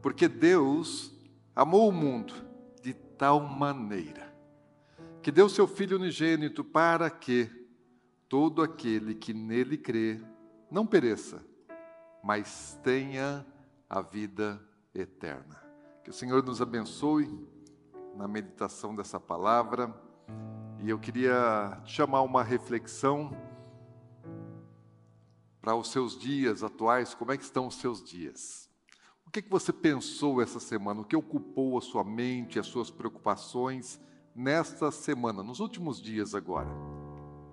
Porque Deus amou o mundo de tal maneira que deu seu Filho unigênito para que todo aquele que nele crê não pereça, mas tenha a vida eterna. Que o Senhor nos abençoe na meditação dessa palavra. E eu queria chamar uma reflexão para os seus dias atuais, como é que estão os seus dias? O que, que você pensou essa semana? O que ocupou a sua mente, as suas preocupações nesta semana, nos últimos dias agora?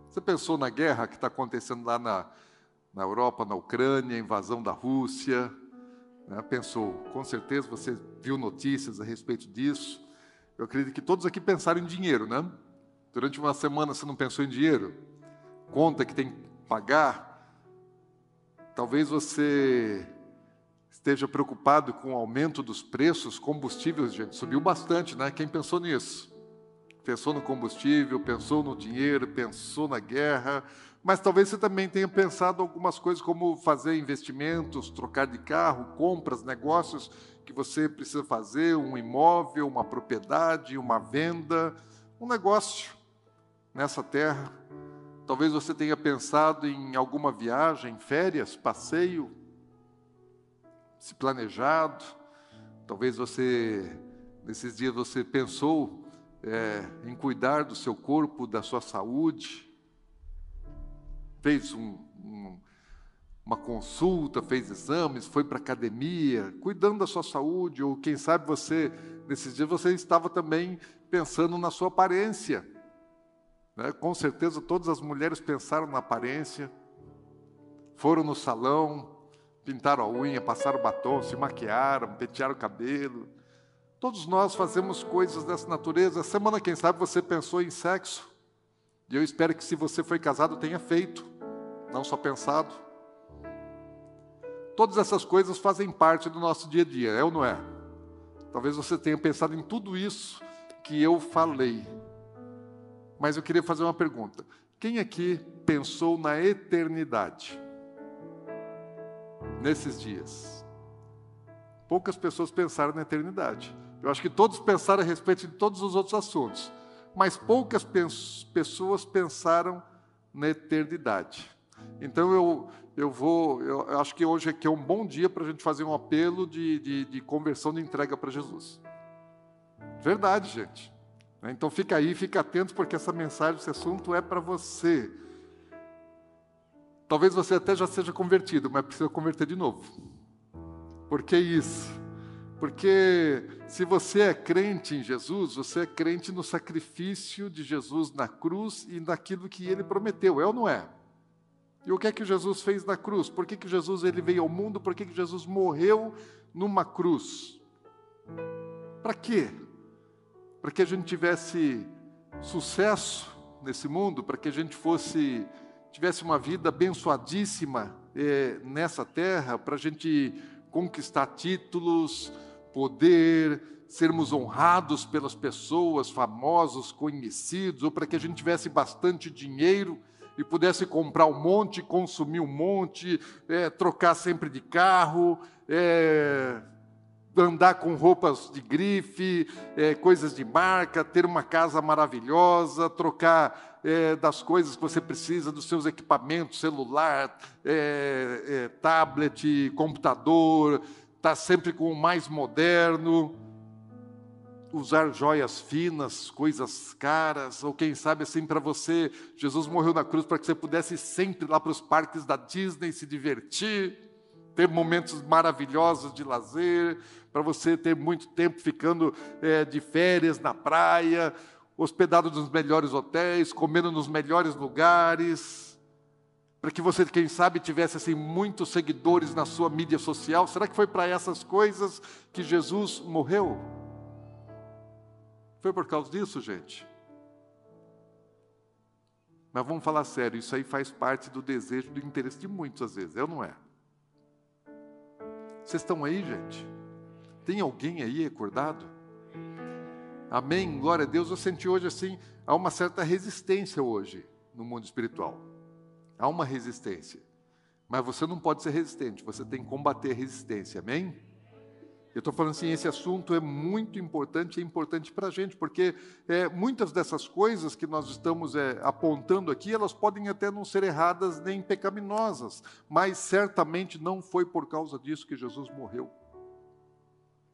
Você pensou na guerra que está acontecendo lá na, na Europa, na Ucrânia, invasão da Rússia? Né? Pensou, com certeza você viu notícias a respeito disso. Eu acredito que todos aqui pensaram em dinheiro, né? Durante uma semana você não pensou em dinheiro? Conta que tem que pagar, Talvez você esteja preocupado com o aumento dos preços, combustíveis, gente, subiu bastante, né? Quem pensou nisso? Pensou no combustível, pensou no dinheiro, pensou na guerra, mas talvez você também tenha pensado algumas coisas como fazer investimentos, trocar de carro, compras, negócios que você precisa fazer, um imóvel, uma propriedade, uma venda, um negócio nessa terra. Talvez você tenha pensado em alguma viagem, férias, passeio, se planejado. Talvez você, nesses dias, você pensou é, em cuidar do seu corpo, da sua saúde. Fez um, um, uma consulta, fez exames, foi para a academia, cuidando da sua saúde. Ou quem sabe você, nesses dias, você estava também pensando na sua aparência né? Com certeza todas as mulheres pensaram na aparência, foram no salão, pintaram a unha, passaram batom, se maquiaram, pentearam o cabelo. Todos nós fazemos coisas dessa natureza. Semana, quem sabe, você pensou em sexo. E eu espero que, se você foi casado, tenha feito, não só pensado. Todas essas coisas fazem parte do nosso dia a dia, é ou não é? Talvez você tenha pensado em tudo isso que eu falei. Mas eu queria fazer uma pergunta. Quem aqui pensou na eternidade? Nesses dias. Poucas pessoas pensaram na eternidade. Eu acho que todos pensaram a respeito de todos os outros assuntos. Mas poucas pessoas pensaram na eternidade. Então eu, eu vou, eu acho que hoje aqui é um bom dia para a gente fazer um apelo de, de, de conversão de entrega para Jesus. Verdade, gente. Então fica aí, fica atento, porque essa mensagem, esse assunto é para você. Talvez você até já seja convertido, mas precisa converter de novo. Por que isso? Porque se você é crente em Jesus, você é crente no sacrifício de Jesus na cruz e naquilo que ele prometeu, é ou não é? E o que é que Jesus fez na cruz? Por que, que Jesus ele veio ao mundo? Por que, que Jesus morreu numa cruz? Para quê? para que a gente tivesse sucesso nesse mundo, para que a gente fosse tivesse uma vida abençoadíssima é, nessa terra, para a gente conquistar títulos, poder, sermos honrados pelas pessoas, famosos, conhecidos, ou para que a gente tivesse bastante dinheiro e pudesse comprar um monte, consumir um monte, é, trocar sempre de carro, é, andar com roupas de grife, é, coisas de marca, ter uma casa maravilhosa, trocar é, das coisas que você precisa, dos seus equipamentos, celular, é, é tablet, computador, estar tá sempre com o mais moderno, usar joias finas, coisas caras, ou quem sabe assim para você, Jesus morreu na cruz para que você pudesse ir sempre lá para os parques da Disney se divertir ter momentos maravilhosos de lazer, para você ter muito tempo ficando é, de férias na praia, hospedado nos melhores hotéis, comendo nos melhores lugares, para que você, quem sabe, tivesse assim muitos seguidores na sua mídia social? Será que foi para essas coisas que Jesus morreu? Foi por causa disso, gente? Mas vamos falar sério, isso aí faz parte do desejo, do interesse de muitos às vezes, eu não é? Vocês estão aí, gente? Tem alguém aí acordado? Amém? Glória a Deus. Eu senti hoje assim, há uma certa resistência hoje no mundo espiritual. Há uma resistência. Mas você não pode ser resistente, você tem que combater a resistência. Amém? Eu estou falando assim, esse assunto é muito importante, é importante para a gente, porque é, muitas dessas coisas que nós estamos é, apontando aqui, elas podem até não ser erradas nem pecaminosas, mas certamente não foi por causa disso que Jesus morreu.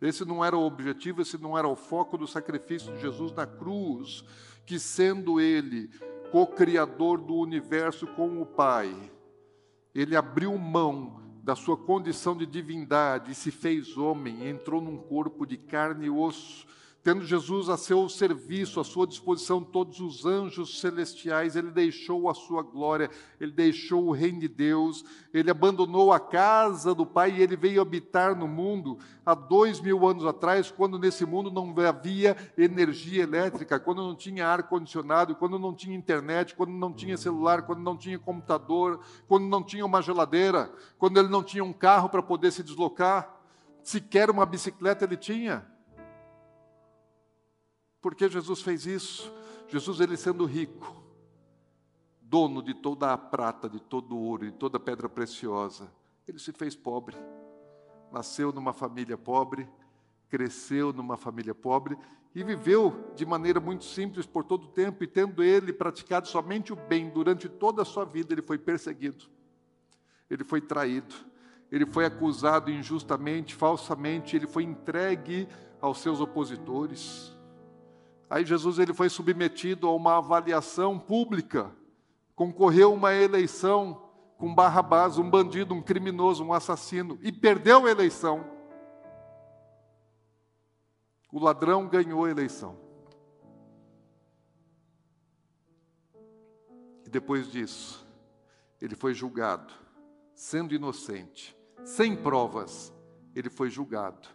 Esse não era o objetivo, esse não era o foco do sacrifício de Jesus na cruz, que sendo Ele co-criador do universo com o Pai, Ele abriu mão da sua condição de divindade e se fez homem, entrou num corpo de carne e osso, tendo Jesus a seu serviço, à sua disposição todos os anjos celestiais, ele deixou a sua glória, ele deixou o reino de Deus, ele abandonou a casa do Pai e ele veio habitar no mundo há dois mil anos atrás, quando nesse mundo não havia energia elétrica, quando não tinha ar-condicionado, quando não tinha internet, quando não tinha celular, quando não tinha computador, quando não tinha uma geladeira, quando ele não tinha um carro para poder se deslocar, sequer uma bicicleta ele tinha. Por que Jesus fez isso? Jesus, ele sendo rico, dono de toda a prata, de todo o ouro, de toda a pedra preciosa, ele se fez pobre. Nasceu numa família pobre, cresceu numa família pobre e viveu de maneira muito simples por todo o tempo, e tendo ele praticado somente o bem durante toda a sua vida, ele foi perseguido, ele foi traído, ele foi acusado injustamente, falsamente, ele foi entregue aos seus opositores. Aí Jesus ele foi submetido a uma avaliação pública, concorreu uma eleição com Barrabás, um bandido, um criminoso, um assassino, e perdeu a eleição. O ladrão ganhou a eleição. E depois disso, ele foi julgado, sendo inocente, sem provas, ele foi julgado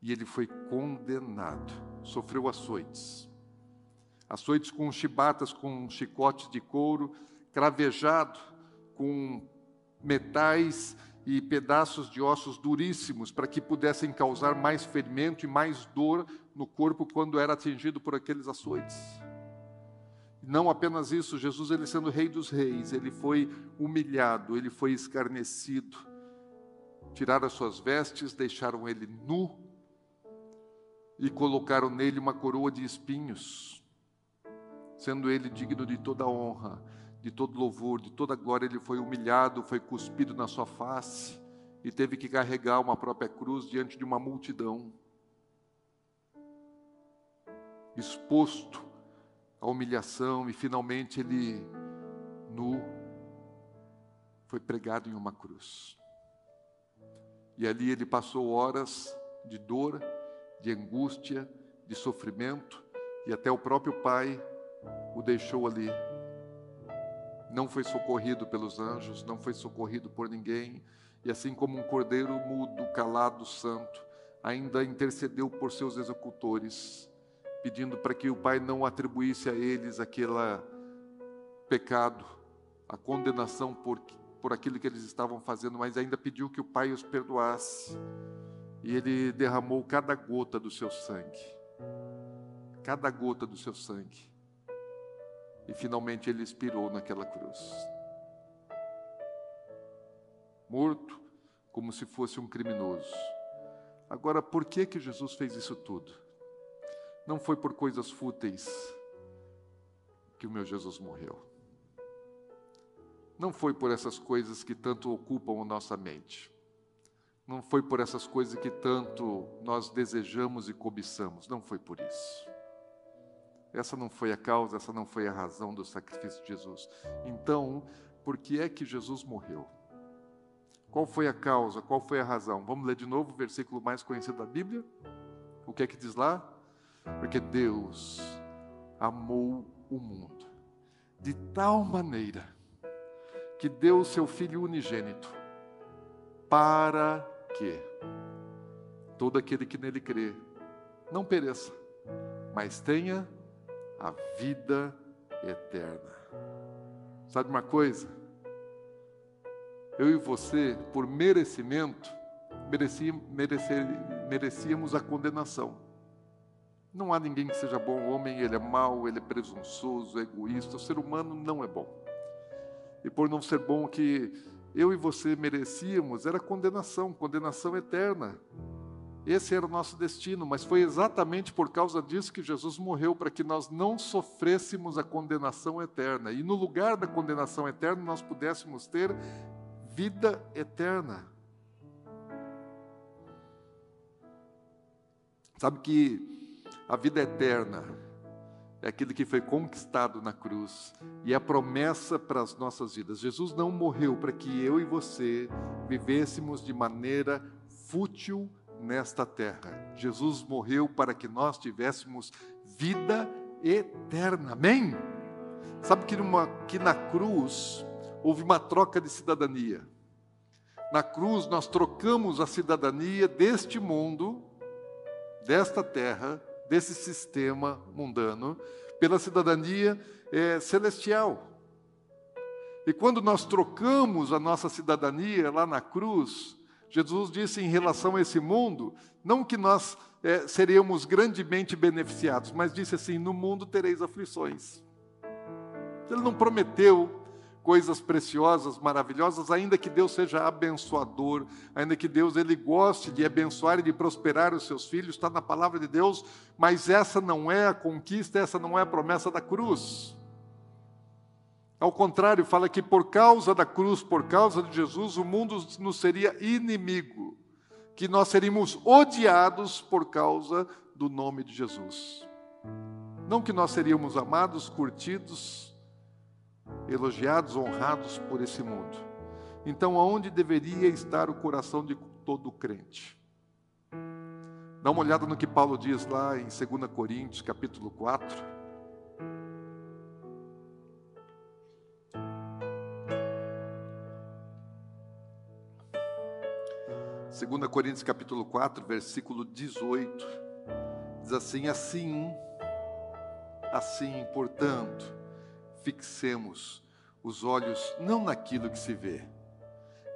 e ele foi condenado, sofreu açoites açoites com chibatas, com chicotes de couro, cravejado com metais e pedaços de ossos duríssimos para que pudessem causar mais ferimento e mais dor no corpo quando era atingido por aqueles açoites. Não apenas isso, Jesus, ele sendo rei dos reis, ele foi humilhado, ele foi escarnecido. Tiraram as suas vestes, deixaram ele nu e colocaram nele uma coroa de espinhos sendo ele digno de toda honra, de todo louvor, de toda glória, ele foi humilhado, foi cuspido na sua face e teve que carregar uma própria cruz diante de uma multidão, exposto à humilhação, e finalmente ele, nu, foi pregado em uma cruz. E ali ele passou horas de dor, de angústia, de sofrimento, e até o próprio Pai o deixou ali. Não foi socorrido pelos anjos, não foi socorrido por ninguém, e assim como um cordeiro mudo, calado, santo, ainda intercedeu por seus executores, pedindo para que o Pai não atribuísse a eles aquele pecado, a condenação por, por aquilo que eles estavam fazendo, mas ainda pediu que o Pai os perdoasse. E ele derramou cada gota do seu sangue. Cada gota do seu sangue e finalmente ele expirou naquela cruz. Morto como se fosse um criminoso. Agora, por que que Jesus fez isso tudo? Não foi por coisas fúteis que o meu Jesus morreu. Não foi por essas coisas que tanto ocupam a nossa mente. Não foi por essas coisas que tanto nós desejamos e cobiçamos. Não foi por isso. Essa não foi a causa, essa não foi a razão do sacrifício de Jesus. Então, por que é que Jesus morreu? Qual foi a causa? Qual foi a razão? Vamos ler de novo o versículo mais conhecido da Bíblia? O que é que diz lá? Porque Deus amou o mundo de tal maneira que deu o seu Filho unigênito, para que todo aquele que nele crê não pereça, mas tenha a vida eterna. Sabe uma coisa? Eu e você, por merecimento, merecíamos a condenação. Não há ninguém que seja bom. O homem, ele é mau, ele é presunçoso, egoísta. O ser humano não é bom. E por não ser bom que eu e você merecíamos, era condenação, condenação eterna. Esse era o nosso destino, mas foi exatamente por causa disso que Jesus morreu, para que nós não sofrêssemos a condenação eterna. E no lugar da condenação eterna, nós pudéssemos ter vida eterna. Sabe que a vida eterna é aquilo que foi conquistado na cruz e é a promessa para as nossas vidas. Jesus não morreu para que eu e você vivêssemos de maneira fútil nesta terra. Jesus morreu para que nós tivéssemos vida eterna. Amém? Sabe que, numa, que na cruz houve uma troca de cidadania. Na cruz nós trocamos a cidadania deste mundo, desta terra, desse sistema mundano, pela cidadania é, celestial. E quando nós trocamos a nossa cidadania lá na cruz, Jesus disse em relação a esse mundo, não que nós é, seríamos grandemente beneficiados, mas disse assim: no mundo tereis aflições. Ele não prometeu coisas preciosas, maravilhosas, ainda que Deus seja abençoador, ainda que Deus ele goste de abençoar e de prosperar os seus filhos, está na palavra de Deus, mas essa não é a conquista, essa não é a promessa da cruz. Ao contrário, fala que por causa da cruz, por causa de Jesus, o mundo nos seria inimigo, que nós seríamos odiados por causa do nome de Jesus. Não que nós seríamos amados, curtidos, elogiados, honrados por esse mundo. Então, aonde deveria estar o coração de todo crente? Dá uma olhada no que Paulo diz lá em 2 Coríntios, capítulo 4. 2 Coríntios capítulo 4, versículo 18, diz assim: Assim, assim, portanto, fixemos os olhos não naquilo que se vê,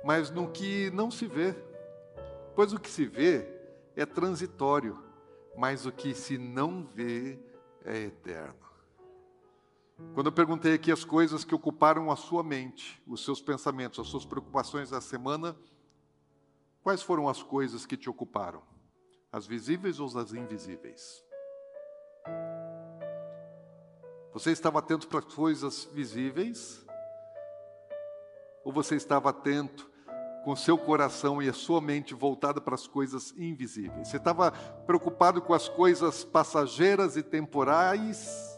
mas no que não se vê. Pois o que se vê é transitório, mas o que se não vê é eterno. Quando eu perguntei aqui as coisas que ocuparam a sua mente, os seus pensamentos, as suas preocupações da semana, Quais foram as coisas que te ocuparam? As visíveis ou as invisíveis? Você estava atento para as coisas visíveis? Ou você estava atento com seu coração e a sua mente voltada para as coisas invisíveis? Você estava preocupado com as coisas passageiras e temporais?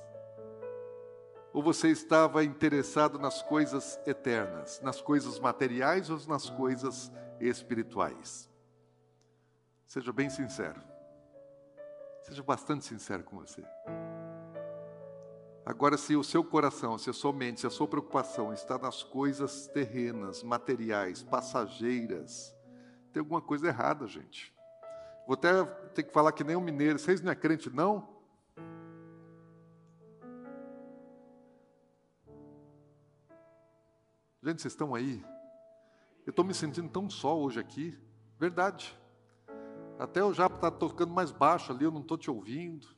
Ou você estava interessado nas coisas eternas, nas coisas materiais ou nas coisas espirituais. Seja bem sincero. Seja bastante sincero com você. Agora, se o seu coração, se a sua mente, se a sua preocupação está nas coisas terrenas, materiais, passageiras, tem alguma coisa errada, gente. Vou até ter que falar que nem um mineiro. Vocês não é crente, não? Gente, vocês estão aí? Eu estou me sentindo tão só hoje aqui. Verdade. Até o Japa está tocando mais baixo ali, eu não estou te ouvindo.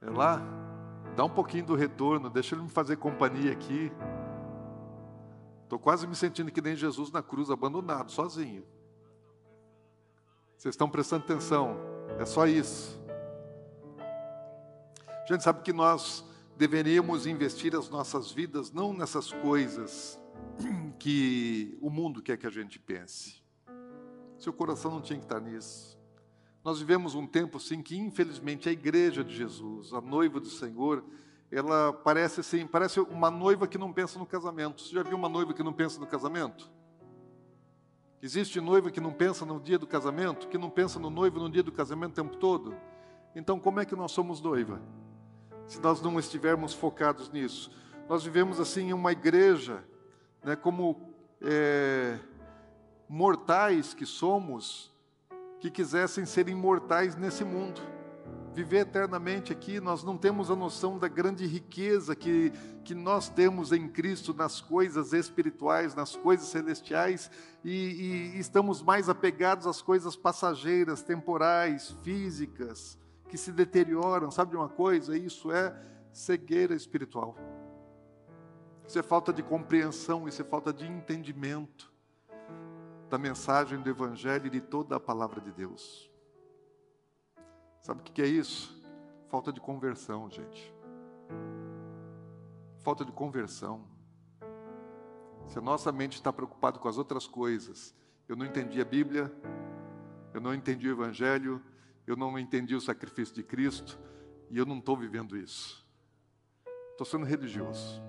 É lá, dá um pouquinho do retorno, deixa ele me fazer companhia aqui. Estou quase me sentindo que nem Jesus na cruz, abandonado, sozinho. Vocês estão prestando atenção? É só isso. Gente sabe que nós deveríamos investir as nossas vidas não nessas coisas que o mundo quer que a gente pense. Seu coração não tinha que estar nisso. Nós vivemos um tempo assim que, infelizmente, a igreja de Jesus, a noiva do Senhor, ela parece assim, parece uma noiva que não pensa no casamento. Você já viu uma noiva que não pensa no casamento? Existe noiva que não pensa no dia do casamento, que não pensa no noivo no dia do casamento o tempo todo? Então, como é que nós somos noiva? Se nós não estivermos focados nisso. nós vivemos assim em uma igreja, né, como é, mortais que somos, que quisessem ser imortais nesse mundo viver eternamente aqui, nós não temos a noção da grande riqueza que, que nós temos em Cristo nas coisas espirituais, nas coisas celestiais, e, e estamos mais apegados às coisas passageiras, temporais, físicas, que se deterioram. Sabe de uma coisa? Isso é cegueira espiritual. Isso é falta de compreensão, isso é falta de entendimento da mensagem do Evangelho e de toda a palavra de Deus. Sabe o que é isso? Falta de conversão, gente. Falta de conversão. Se a nossa mente está preocupada com as outras coisas, eu não entendi a Bíblia, eu não entendi o Evangelho, eu não entendi o sacrifício de Cristo e eu não estou vivendo isso. Estou sendo religioso.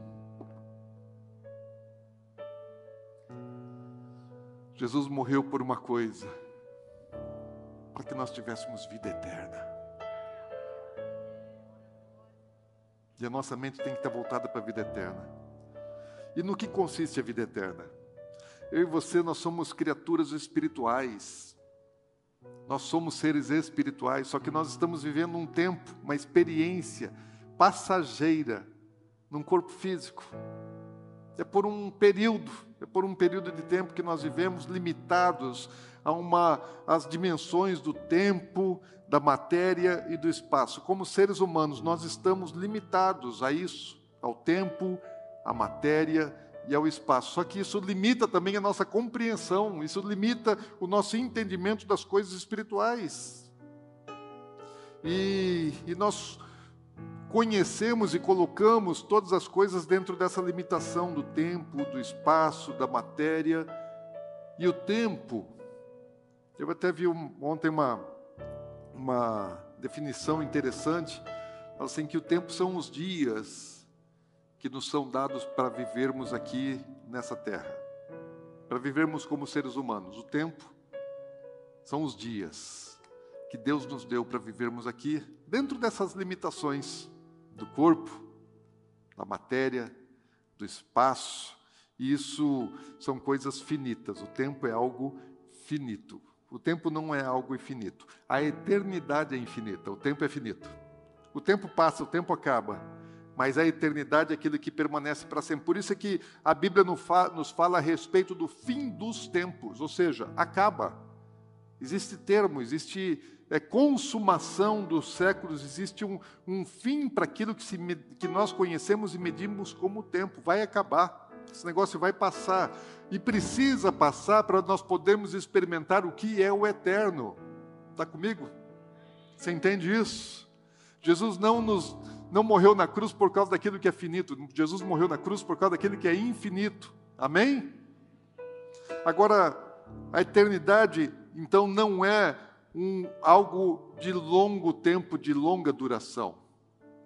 Jesus morreu por uma coisa para que nós tivéssemos vida eterna. E a nossa mente tem que estar voltada para a vida eterna. E no que consiste a vida eterna? Eu e você, nós somos criaturas espirituais. Nós somos seres espirituais, só que nós estamos vivendo um tempo, uma experiência passageira num corpo físico. É por um período, é por um período de tempo que nós vivemos limitados a uma as dimensões do tempo, da matéria e do espaço. Como seres humanos, nós estamos limitados a isso, ao tempo, à matéria e ao espaço. Só que isso limita também a nossa compreensão, isso limita o nosso entendimento das coisas espirituais. E, e nós conhecemos e colocamos todas as coisas dentro dessa limitação do tempo, do espaço, da matéria. E o tempo eu até vi ontem uma, uma definição interessante, assim que o tempo são os dias que nos são dados para vivermos aqui nessa terra, para vivermos como seres humanos. O tempo são os dias que Deus nos deu para vivermos aqui, dentro dessas limitações do corpo, da matéria, do espaço. E isso são coisas finitas. O tempo é algo finito. O tempo não é algo infinito. A eternidade é infinita, o tempo é finito. O tempo passa, o tempo acaba, mas a eternidade é aquilo que permanece para sempre. Por isso é que a Bíblia nos fala a respeito do fim dos tempos, ou seja, acaba. Existe termo, existe é, consumação dos séculos, existe um, um fim para aquilo que, se, que nós conhecemos e medimos como tempo. Vai acabar, esse negócio vai passar e precisa passar para nós podermos experimentar o que é o eterno. Está comigo? Você entende isso? Jesus não nos não morreu na cruz por causa daquilo que é finito. Jesus morreu na cruz por causa daquilo que é infinito. Amém? Agora, a eternidade, então, não é um, algo de longo tempo, de longa duração.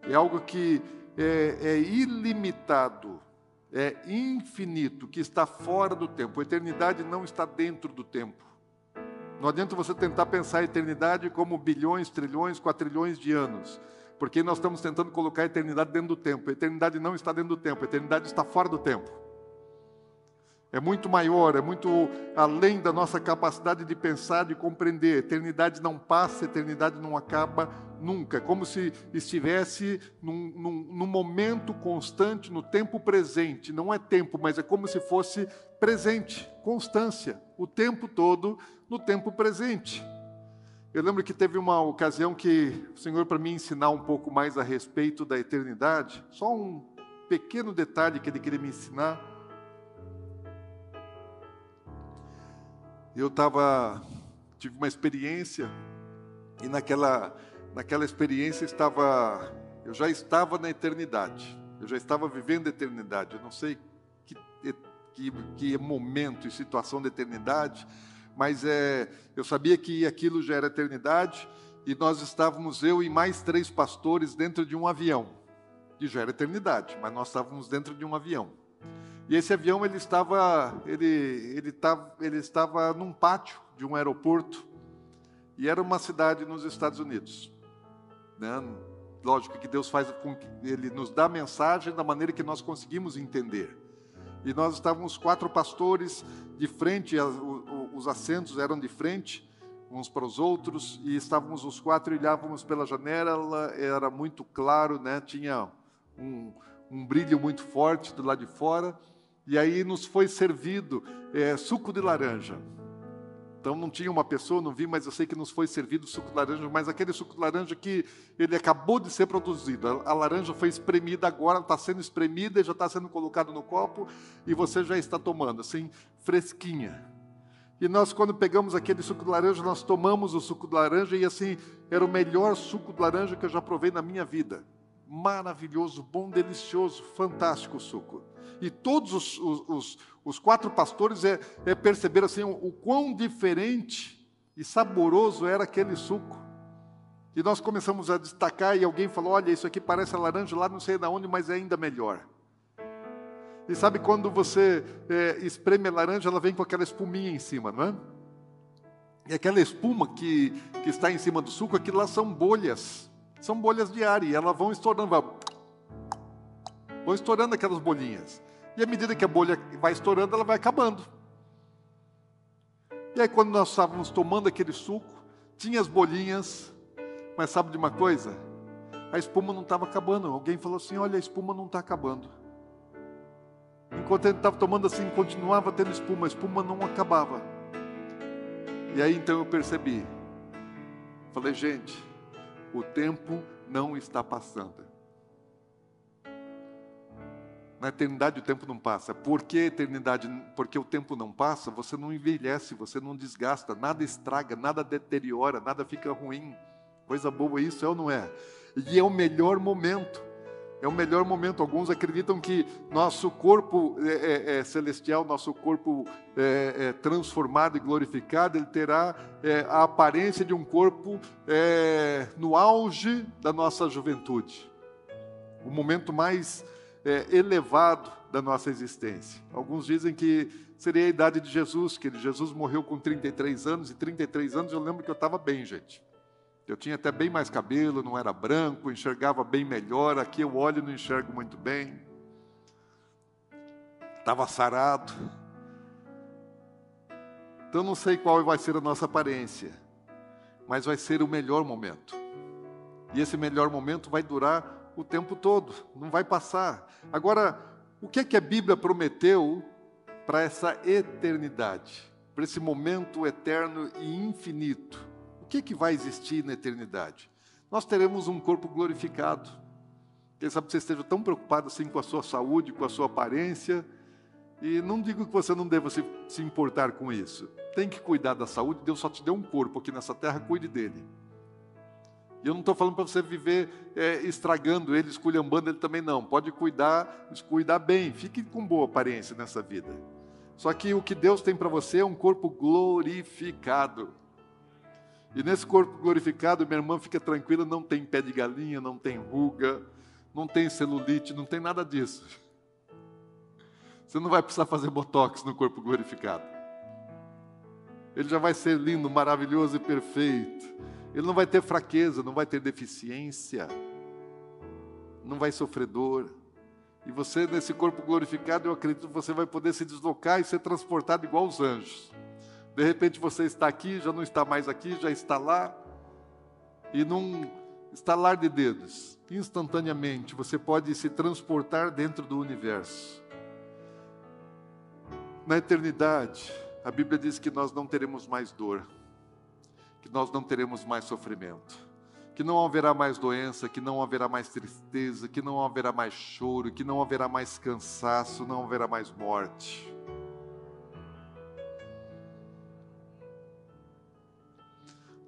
É algo que é, é ilimitado é infinito, que está fora do tempo. A eternidade não está dentro do tempo. Não adianta você tentar pensar a eternidade como bilhões, trilhões, quatrilhões de anos, porque nós estamos tentando colocar a eternidade dentro do tempo. A eternidade não está dentro do tempo, a eternidade está fora do tempo. É muito maior, é muito além da nossa capacidade de pensar, de compreender. A eternidade não passa, a eternidade não acaba nunca. É como se estivesse num, num, num, momento constante, no tempo presente. Não é tempo, mas é como se fosse presente, constância, o tempo todo no tempo presente. Eu lembro que teve uma ocasião que o Senhor, para me ensinar um pouco mais a respeito da eternidade, só um pequeno detalhe que Ele queria me ensinar eu estava tive uma experiência e naquela naquela experiência estava eu já estava na eternidade. Eu já estava vivendo a eternidade. Eu não sei que, que, que momento e situação da eternidade, mas é, eu sabia que aquilo já era eternidade e nós estávamos, eu e mais três pastores, dentro de um avião. E já era eternidade, mas nós estávamos dentro de um avião. E esse avião ele estava, ele, ele, estava, ele estava num pátio de um aeroporto e era uma cidade nos Estados Unidos. Né? lógico que Deus faz com que Ele nos dá mensagem da maneira que nós conseguimos entender. E nós estávamos quatro pastores de frente, os assentos eram de frente uns para os outros, e estávamos os quatro e olhávamos pela janela, era muito claro, né? tinha um, um brilho muito forte do lado de fora, e aí nos foi servido é, suco de laranja. Então não tinha uma pessoa, não vi, mas eu sei que nos foi servido suco de laranja, mas aquele suco de laranja que ele acabou de ser produzido. A, laranja foi espremida agora, está sendo espremida e já está sendo colocado no copo e você já está tomando, assim, fresquinha. E nós, quando pegamos aquele suco de laranja, nós tomamos o suco de laranja e assim, era o melhor suco de laranja que eu já provei na minha vida. Maravilhoso, bom, delicioso, fantástico o suco. E todos os, os, os, os quatro pastores é, é perceberam assim, o, o quão diferente e saboroso era aquele suco. E nós começamos a destacar e alguém falou: Olha, isso aqui parece a laranja lá, não sei de onde, mas é ainda melhor. E sabe quando você é, espreme a laranja, ela vem com aquela espuminha em cima, não é? E aquela espuma que, que está em cima do suco, aquilo lá são bolhas. São bolhas de ar e elas vão estourando, vão, vão estourando aquelas bolinhas. E à medida que a bolha vai estourando, ela vai acabando. E aí, quando nós estávamos tomando aquele suco, tinha as bolinhas, mas sabe de uma coisa? A espuma não estava acabando. Alguém falou assim: Olha, a espuma não está acabando. Enquanto ele estava tomando assim, continuava tendo espuma, a espuma não acabava. E aí então eu percebi. Falei, gente, o tempo não está passando. Na eternidade o tempo não passa. Por que eternidade? Porque o tempo não passa, você não envelhece, você não desgasta, nada estraga, nada deteriora, nada fica ruim. Coisa boa isso é ou não é? E é o melhor momento. É o melhor momento. Alguns acreditam que nosso corpo é, é, é celestial, nosso corpo é, é, transformado e glorificado, ele terá é, a aparência de um corpo no auge da nossa juventude. O momento mais elevado da nossa existência. Alguns dizem que seria a idade de Jesus, que Jesus morreu com 33 anos, e 33 anos eu lembro que eu estava bem, gente. Eu tinha até bem mais cabelo, não era branco, enxergava bem melhor. Aqui eu olho e não enxergo muito bem. Estava sarado. Então não sei qual vai ser a nossa aparência, mas vai ser o melhor momento. E esse melhor momento vai durar o tempo todo, não vai passar. Agora, o que é que a Bíblia prometeu para essa eternidade, para esse momento eterno e infinito? Que, que vai existir na eternidade? Nós teremos um corpo glorificado. Quem sabe você esteja tão preocupado assim com a sua saúde, com a sua aparência. E não digo que você não deva se, se importar com isso. Tem que cuidar da saúde. Deus só te deu um corpo aqui nessa terra, cuide dele. E eu não estou falando para você viver é, estragando ele, esculhambando ele também, não. Pode cuidar, cuidar bem. Fique com boa aparência nessa vida. Só que o que Deus tem para você é um corpo glorificado. E nesse corpo glorificado, minha irmã fica tranquila, não tem pé de galinha, não tem ruga, não tem celulite, não tem nada disso. Você não vai precisar fazer botox no corpo glorificado. Ele já vai ser lindo, maravilhoso e perfeito. Ele não vai ter fraqueza, não vai ter deficiência, não vai sofrer dor. E você, nesse corpo glorificado, eu acredito que você vai poder se deslocar e ser transportado igual os anjos. De repente você está aqui, já não está mais aqui, já está lá, e num estalar de dedos, instantaneamente, você pode se transportar dentro do universo. Na eternidade, a Bíblia diz que nós não teremos mais dor, que nós não teremos mais sofrimento, que não haverá mais doença, que não haverá mais tristeza, que não haverá mais choro, que não haverá mais cansaço, não haverá mais morte.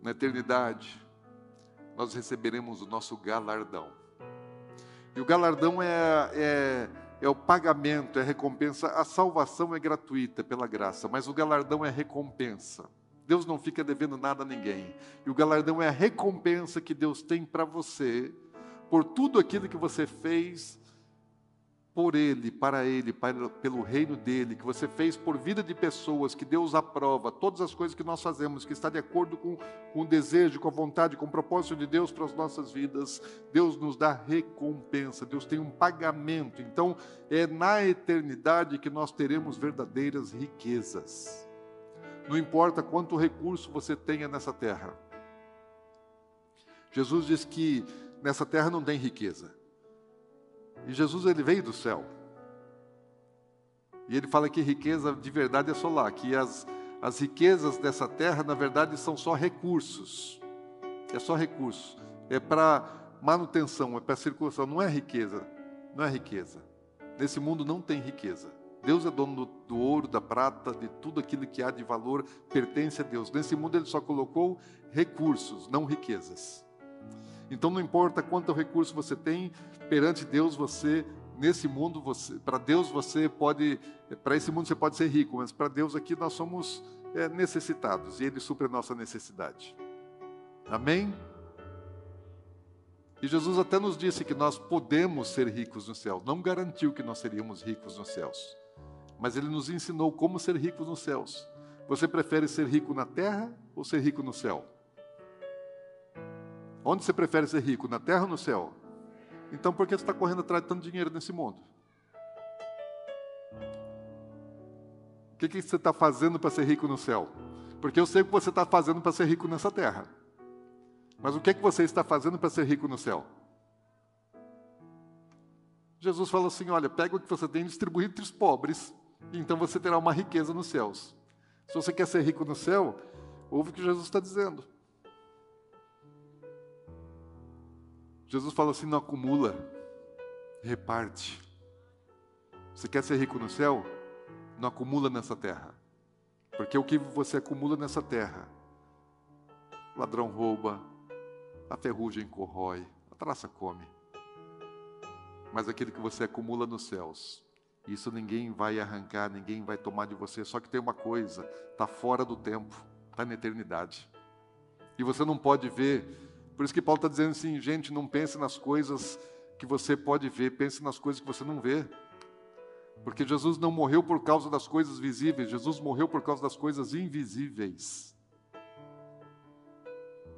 Na eternidade, nós receberemos o nosso galardão. E o galardão é, é, é o pagamento, é a recompensa. A salvação é gratuita pela graça, mas o galardão é recompensa. Deus não fica devendo nada a ninguém. E o galardão é a recompensa que Deus tem para você por tudo aquilo que você fez por Ele, para Ele, para, pelo reino dele, que você fez por vida de pessoas, que Deus aprova, todas as coisas que nós fazemos, que está de acordo com, com o desejo, com a vontade, com o propósito de Deus para as nossas vidas, Deus nos dá recompensa, Deus tem um pagamento. Então, é na eternidade que nós teremos verdadeiras riquezas. Não importa quanto recurso você tenha nessa terra. Jesus diz que nessa terra não tem riqueza. E Jesus ele veio do céu. E ele fala que riqueza de verdade é lá, que as, as riquezas dessa terra, na verdade, são só recursos. É só recurso. É para manutenção, é para circulação, não é riqueza. Não é riqueza. Nesse mundo não tem riqueza. Deus é dono do, do, ouro, da prata, de tudo aquilo que há de valor, pertence a Deus. Nesse mundo ele só colocou recursos, não riquezas. Então não importa quanto recurso você tem, perante Deus você nesse mundo para Deus você pode, para esse mundo você pode ser rico, mas para Deus aqui nós somos é, necessitados e Ele supre a nossa necessidade. Amém? E Jesus até nos disse que nós podemos ser ricos no céu. Não garantiu que nós seríamos ricos nos céus, mas Ele nos ensinou como ser ricos nos céus. Você prefere ser rico na terra ou ser rico no céu? Onde você prefere ser rico, na terra ou no céu? Então por que você está correndo atrás de tanto dinheiro nesse mundo? O que, que você está fazendo para ser rico no céu? Porque eu sei o que você está fazendo para ser rico nessa terra. Mas o que, que você está fazendo para ser rico no céu? Jesus fala assim: olha, pega o que você tem e distribui entre os pobres, e então você terá uma riqueza nos céus. Se você quer ser rico no céu, ouve o que Jesus está dizendo. Jesus fala assim: não acumula, reparte. Você quer ser rico no céu? Não acumula nessa terra. Porque o que você acumula nessa terra, ladrão rouba, a ferrugem corrói, a traça come. Mas aquilo que você acumula nos céus, isso ninguém vai arrancar, ninguém vai tomar de você. Só que tem uma coisa: está fora do tempo, está na eternidade. E você não pode ver por isso que Paulo está dizendo assim, gente, não pense nas coisas que você pode ver, pense nas coisas que você não vê. Porque Jesus não morreu por causa das coisas visíveis, Jesus morreu por causa das coisas invisíveis.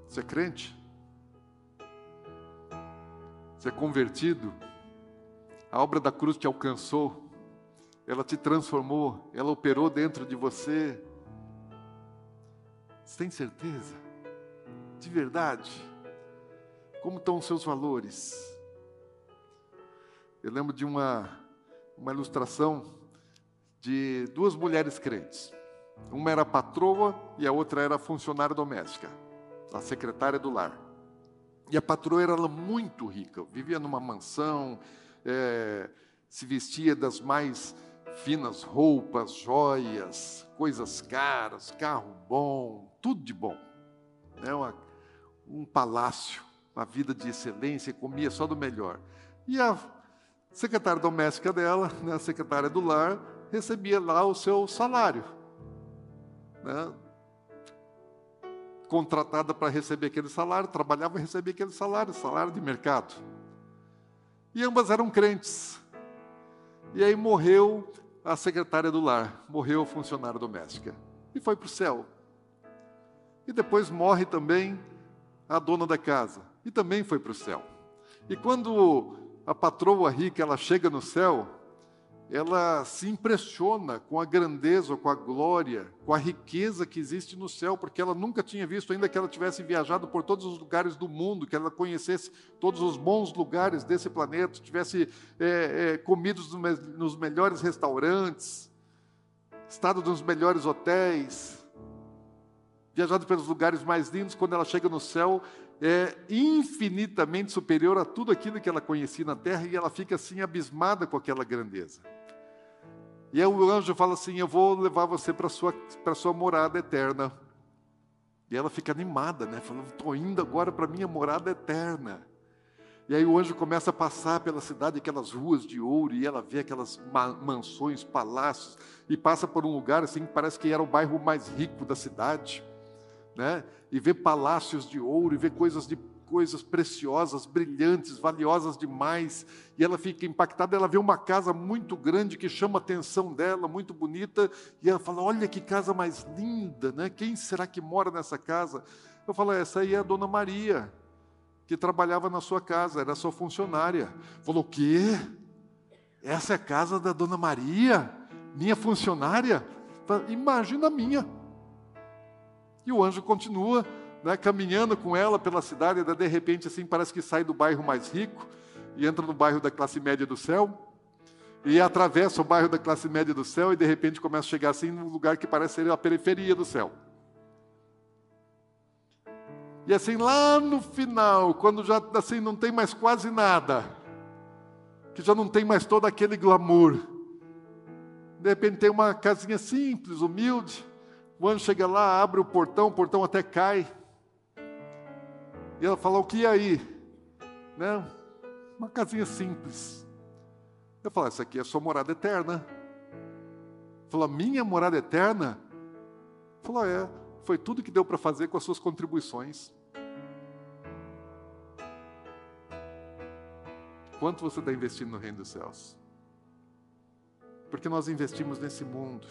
Você é crente? Você é convertido? A obra da cruz te alcançou, ela te transformou, ela operou dentro de você. Você tem certeza? De verdade? Como estão os seus valores? Eu lembro de uma, uma ilustração de duas mulheres crentes. Uma era patroa e a outra era funcionária doméstica, a secretária do lar. E a patroa era muito rica, vivia numa mansão, é, se vestia das mais finas roupas, joias, coisas caras, carro bom, tudo de bom. É uma, um palácio uma vida de excelência, comia só do melhor. E a secretária doméstica dela, né, a secretária do lar, recebia lá o seu salário. Né? Contratada para receber aquele salário, trabalhava e recebia aquele salário, salário de mercado. E ambas eram crentes. E aí morreu a secretária do lar, morreu a funcionária doméstica e foi para o céu. E depois morre também a dona da casa e também foi para o céu. E quando a patroa rica ela chega no céu, ela se impressiona com a grandeza, com a glória, com a riqueza que existe no céu, porque ela nunca tinha visto, ainda que ela tivesse viajado por todos os lugares do mundo, que ela conhecesse todos os bons lugares desse planeta, tivesse é, é, comido nos melhores restaurantes, estado nos melhores hotéis, viajado pelos lugares mais lindos, quando ela chega no céu, é infinitamente superior a tudo aquilo que ela conhecia na terra e ela fica assim abismada com aquela grandeza. E aí o anjo fala assim: Eu vou levar você para sua, sua morada eterna. E ela fica animada, né? Falando: Estou indo agora para minha morada eterna. E aí o anjo começa a passar pela cidade, aquelas ruas de ouro, e ela vê aquelas mansões, palácios, e passa por um lugar assim que parece que era o bairro mais rico da cidade né? e ver palácios de ouro, e ver coisas de coisas preciosas, brilhantes, valiosas demais, e ela fica impactada. Ela vê uma casa muito grande que chama a atenção dela, muito bonita, e ela fala: Olha que casa mais linda, né? Quem será que mora nessa casa? Eu falo: Essa aí é a dona Maria, que trabalhava na sua casa, era sua funcionária. Falou: O quê? Essa é a casa da dona Maria, minha funcionária? Imagina a minha. E o anjo continua né, caminhando com ela pela cidade, de repente assim parece que sai do bairro mais rico e entra no bairro da classe média do céu, e atravessa o bairro da classe média do céu e de repente começa a chegar assim num lugar que parece ser a periferia do céu. E assim lá no final, quando já assim não tem mais quase nada, que já não tem mais todo aquele glamour, de repente tem uma casinha simples, humilde, o anjo chega lá, abre o portão, o portão até cai. E ela fala: O que é aí? Né? Uma casinha simples. Eu falo: Essa aqui é a sua morada eterna. Falou: Minha morada eterna? Falou: É, foi tudo que deu para fazer com as suas contribuições. Quanto você está investindo no reino dos céus? Porque nós investimos nesse mundo.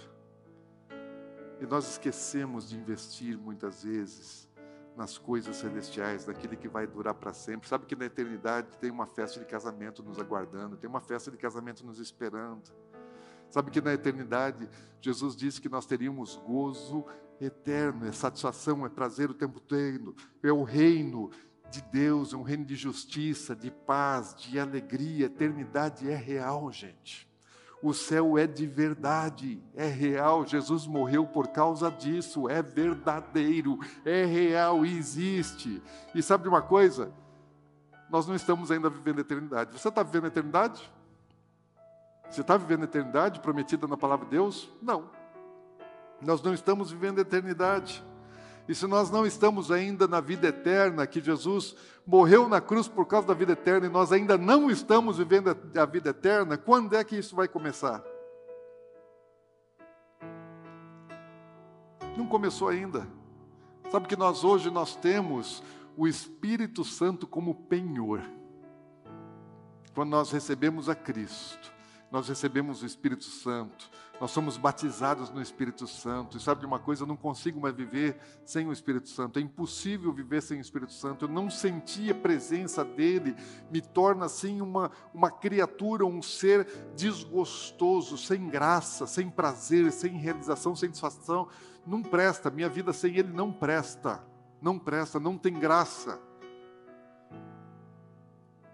E nós esquecemos de investir muitas vezes nas coisas celestiais, naquele que vai durar para sempre. Sabe que na eternidade tem uma festa de casamento nos aguardando, tem uma festa de casamento nos esperando. Sabe que na eternidade Jesus disse que nós teríamos gozo eterno, é satisfação, é prazer o tempo todo, é o reino de Deus, é um reino de justiça, de paz, de alegria. Eternidade é real, gente. O céu é de verdade, é real. Jesus morreu por causa disso, é verdadeiro, é real existe. E sabe de uma coisa? Nós não estamos ainda vivendo a eternidade. Você está vivendo a eternidade? Você está vivendo a eternidade prometida na palavra de Deus? Não. Nós não estamos vivendo a eternidade. E se nós não estamos ainda na vida eterna, que Jesus morreu na cruz por causa da vida eterna e nós ainda não estamos vivendo a vida eterna, quando é que isso vai começar? Não começou ainda. Sabe que nós hoje nós temos o Espírito Santo como penhor. Quando nós recebemos a Cristo, nós recebemos o Espírito Santo, nós somos batizados no Espírito Santo. E sabe de uma coisa? Eu não consigo mais viver sem o Espírito Santo. É impossível viver sem o Espírito Santo. Eu não senti a presença dele. Me torna assim uma, uma criatura, um ser desgostoso, sem graça, sem prazer, sem realização, sem satisfação. Não presta. Minha vida sem ele não presta. Não presta, não tem graça.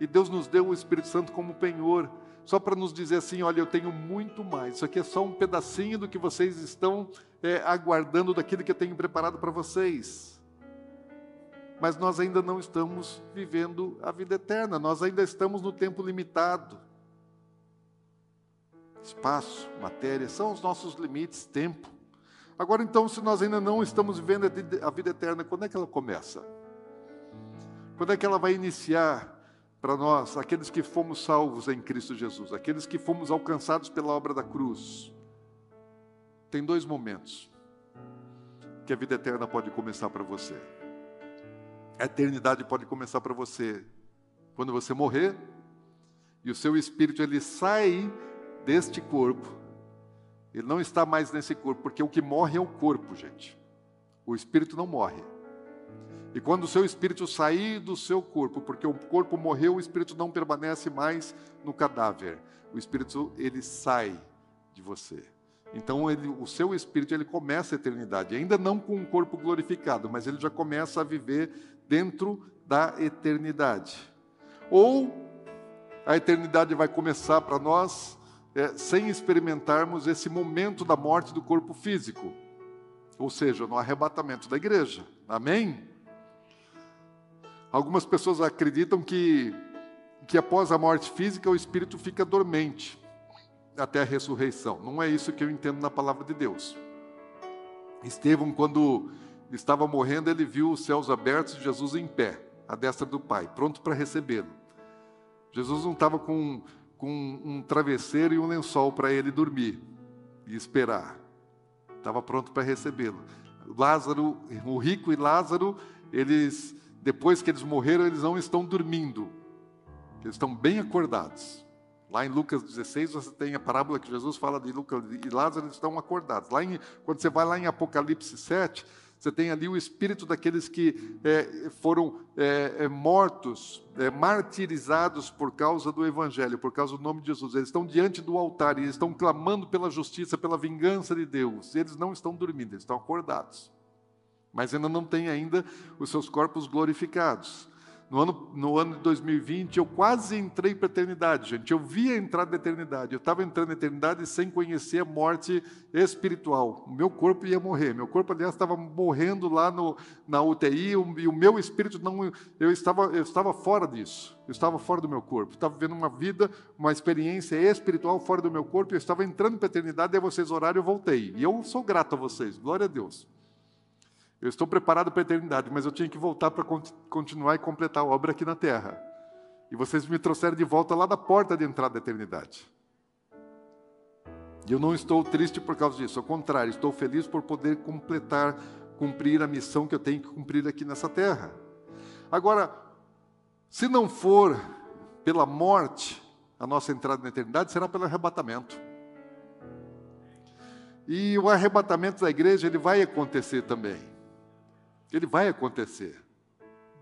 E Deus nos deu o Espírito Santo como penhor só para nos dizer assim: olha, eu tenho muito mais. Isso aqui é só um pedacinho do que vocês estão é, aguardando, daquilo que eu tenho preparado para vocês. Mas nós ainda não estamos vivendo a vida eterna, nós ainda estamos no tempo limitado. Espaço, matéria, são os nossos limites, tempo. Agora, então, se nós ainda não estamos vivendo a vida eterna, quando é que ela começa? Quando é que ela vai iniciar para nós, aqueles que fomos salvos em Cristo Jesus, aqueles que fomos alcançados pela obra da cruz, tem dois momentos que a vida eterna pode começar para você. A eternidade pode começar para você quando você morrer e o seu espírito ele sai deste corpo. Ele não está mais nesse corpo, porque o que morre é o corpo, gente. O espírito não morre. E quando o seu espírito sair do seu corpo, porque o corpo morreu, o espírito não permanece mais no cadáver. O espírito ele sai de você. Então ele, o seu espírito ele começa a eternidade, ainda não com um corpo glorificado, mas ele já começa a viver dentro da eternidade. Ou a eternidade vai começar para nós é, sem experimentarmos esse momento da morte do corpo físico, ou seja, no arrebatamento da igreja. Amém? Algumas pessoas acreditam que, que após a morte física o espírito fica dormente até a ressurreição. Não é isso que eu entendo na palavra de Deus. Estevão, quando estava morrendo, ele viu os céus abertos e Jesus em pé, à destra do Pai, pronto para recebê-lo. Jesus não estava com, com um travesseiro e um lençol para ele dormir e esperar. Estava pronto para recebê-lo. Lázaro, o rico e Lázaro, eles depois que eles morreram, eles não estão dormindo, eles estão bem acordados. Lá em Lucas 16, você tem a parábola que Jesus fala de Lucas e Lázaro, eles estão acordados. Lá em, quando você vai lá em Apocalipse 7, você tem ali o espírito daqueles que é, foram é, é, mortos, é, martirizados por causa do Evangelho, por causa do nome de Jesus. Eles estão diante do altar e eles estão clamando pela justiça, pela vingança de Deus. Eles não estão dormindo, eles estão acordados. Mas ainda não têm ainda os seus corpos glorificados. No ano, no ano de 2020, eu quase entrei para a eternidade, gente. Eu via entrar da eternidade. Eu estava entrando na eternidade sem conhecer a morte espiritual. O meu corpo ia morrer. Meu corpo, aliás, estava morrendo lá no, na UTI e o meu espírito não. Eu estava, eu estava fora disso. Eu estava fora do meu corpo. Estava vivendo uma vida, uma experiência espiritual fora do meu corpo. Eu estava entrando para a eternidade. E vocês oraram eu voltei. E eu sou grato a vocês. Glória a Deus. Eu estou preparado para a eternidade, mas eu tinha que voltar para continuar e completar a obra aqui na terra. E vocês me trouxeram de volta lá da porta de entrada da eternidade. E eu não estou triste por causa disso, ao contrário, estou feliz por poder completar, cumprir a missão que eu tenho que cumprir aqui nessa terra. Agora, se não for pela morte a nossa entrada na eternidade, será pelo arrebatamento. E o arrebatamento da igreja ele vai acontecer também. Ele vai acontecer.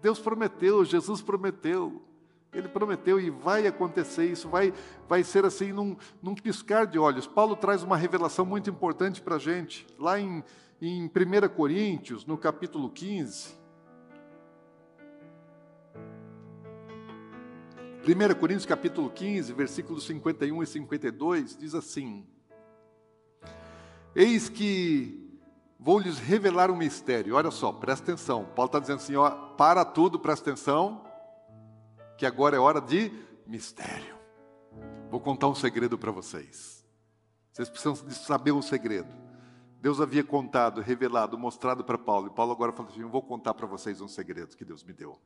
Deus prometeu, Jesus prometeu. Ele prometeu e vai acontecer, isso vai, vai ser assim num, num piscar de olhos. Paulo traz uma revelação muito importante para a gente, lá em, em 1 Coríntios, no capítulo 15. 1 Coríntios capítulo 15, versículos 51 e 52, diz assim: Eis que vou lhes revelar um mistério. Olha só, presta atenção. Paulo está dizendo assim: ó, para tudo, presta atenção, que agora é hora de mistério. Vou contar um segredo para vocês. Vocês precisam saber um segredo. Deus havia contado, revelado, mostrado para Paulo. E Paulo agora fala assim: Eu vou contar para vocês um segredo que Deus me deu.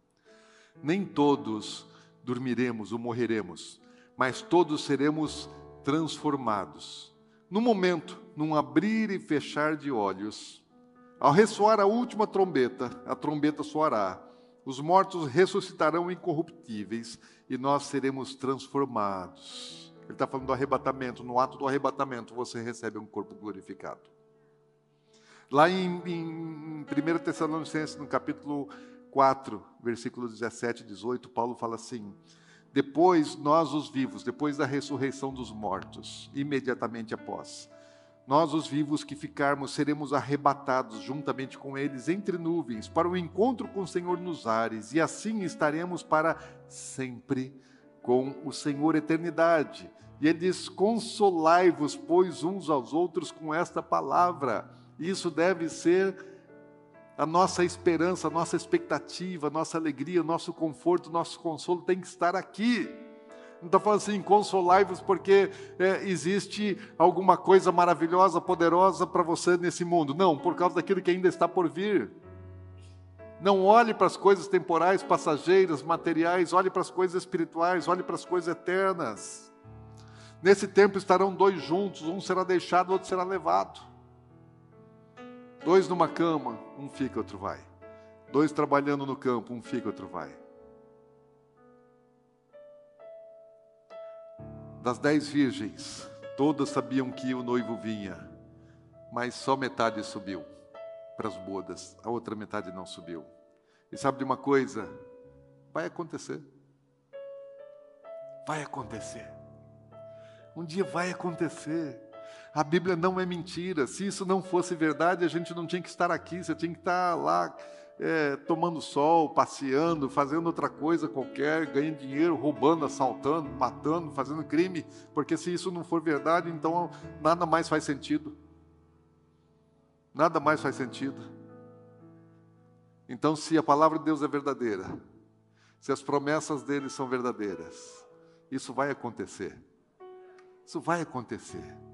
Nem todos dormiremos ou morreremos, mas todos seremos transformados no momento, num abrir e fechar de olhos, ao ressoar a última trombeta, a trombeta soará, os mortos ressuscitarão incorruptíveis e nós seremos transformados. Ele está falando do arrebatamento. No ato do arrebatamento, você recebe um corpo glorificado. Lá em, em 1 Tessalonicenses, no capítulo 4, versículos 17 e 18, Paulo fala assim: depois, nós, os vivos, depois da ressurreição dos mortos, imediatamente após, nós, os vivos que ficarmos, seremos arrebatados juntamente com eles entre nuvens, para o encontro com o Senhor nos ares, e assim estaremos para sempre com o Senhor eternidade. E ele diz: Consolai-vos, pois, uns aos outros com esta palavra. Isso deve ser a nossa esperança, a nossa expectativa, a nossa alegria, o nosso conforto, o nosso consolo tem que estar aqui. Não está falando assim, consolai-vos porque é, existe alguma coisa maravilhosa, poderosa para você nesse mundo. Não, por causa daquilo que ainda está por vir. Não olhe para as coisas temporais, passageiras, materiais, olhe para as coisas espirituais, olhe para as coisas eternas. Nesse tempo estarão dois juntos, um será deixado, o outro será levado. Dois numa cama, um fica, outro vai. Dois trabalhando no campo, um fica, outro vai. Das dez virgens, todas sabiam que o noivo vinha, mas só metade subiu para as bodas, a outra metade não subiu. E sabe de uma coisa? Vai acontecer. Vai acontecer. Um dia vai acontecer. A Bíblia não é mentira. Se isso não fosse verdade, a gente não tinha que estar aqui, você tinha que estar lá é, tomando sol, passeando, fazendo outra coisa qualquer, ganhando dinheiro, roubando, assaltando, matando, fazendo crime, porque se isso não for verdade, então nada mais faz sentido. Nada mais faz sentido. Então, se a palavra de Deus é verdadeira, se as promessas dele são verdadeiras, isso vai acontecer. Isso vai acontecer.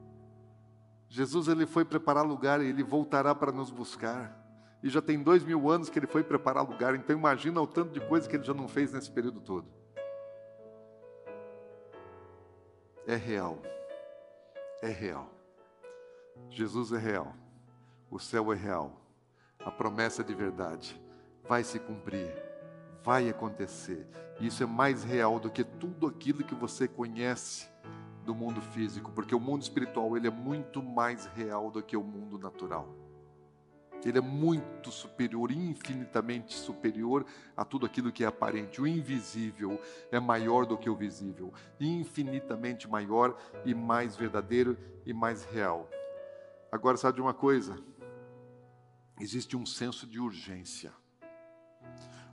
Jesus ele foi preparar lugar e ele voltará para nos buscar. E já tem dois mil anos que ele foi preparar lugar, então imagina o tanto de coisa que ele já não fez nesse período todo. É real. É real. Jesus é real. O céu é real. A promessa é de verdade vai se cumprir. vai acontecer. Isso é mais real do que tudo aquilo que você conhece do mundo físico, porque o mundo espiritual ele é muito mais real do que o mundo natural. Ele é muito superior, infinitamente superior a tudo aquilo que é aparente. O invisível é maior do que o visível, infinitamente maior e mais verdadeiro e mais real. Agora, sabe de uma coisa? Existe um senso de urgência.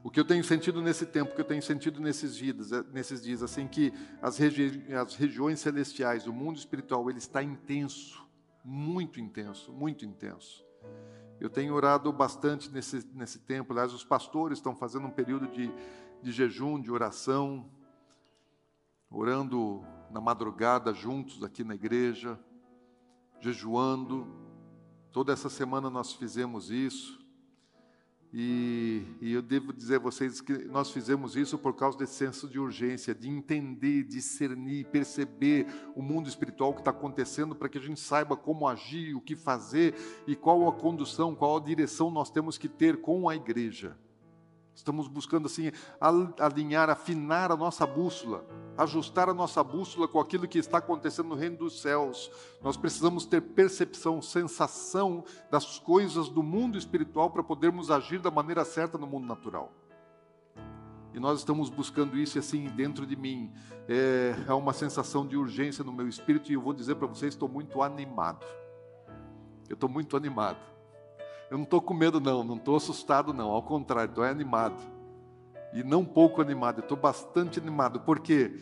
O que eu tenho sentido nesse tempo, o que eu tenho sentido nesses dias, é, nesses dias assim que as, regi as regiões celestiais, o mundo espiritual, ele está intenso, muito intenso, muito intenso. Eu tenho orado bastante nesse, nesse tempo. Aliás, os pastores estão fazendo um período de, de jejum, de oração, orando na madrugada juntos aqui na igreja, jejuando. Toda essa semana nós fizemos isso. E, e, eu devo dizer a vocês que nós fizemos isso por causa desse senso de urgência, de entender, discernir, perceber o mundo espiritual que está acontecendo, para que a gente saiba como agir, o que fazer e qual a condução, qual a direção nós temos que ter com a igreja. Estamos buscando assim alinhar, afinar a nossa bússola, ajustar a nossa bússola com aquilo que está acontecendo no reino dos céus. Nós precisamos ter percepção, sensação das coisas do mundo espiritual para podermos agir da maneira certa no mundo natural. E nós estamos buscando isso assim dentro de mim. É, é uma sensação de urgência no meu espírito e eu vou dizer para vocês, estou muito animado. Eu estou muito animado. Eu não estou com medo, não, não estou assustado, não, ao contrário, estou animado. E não pouco animado, estou bastante animado. Por quê?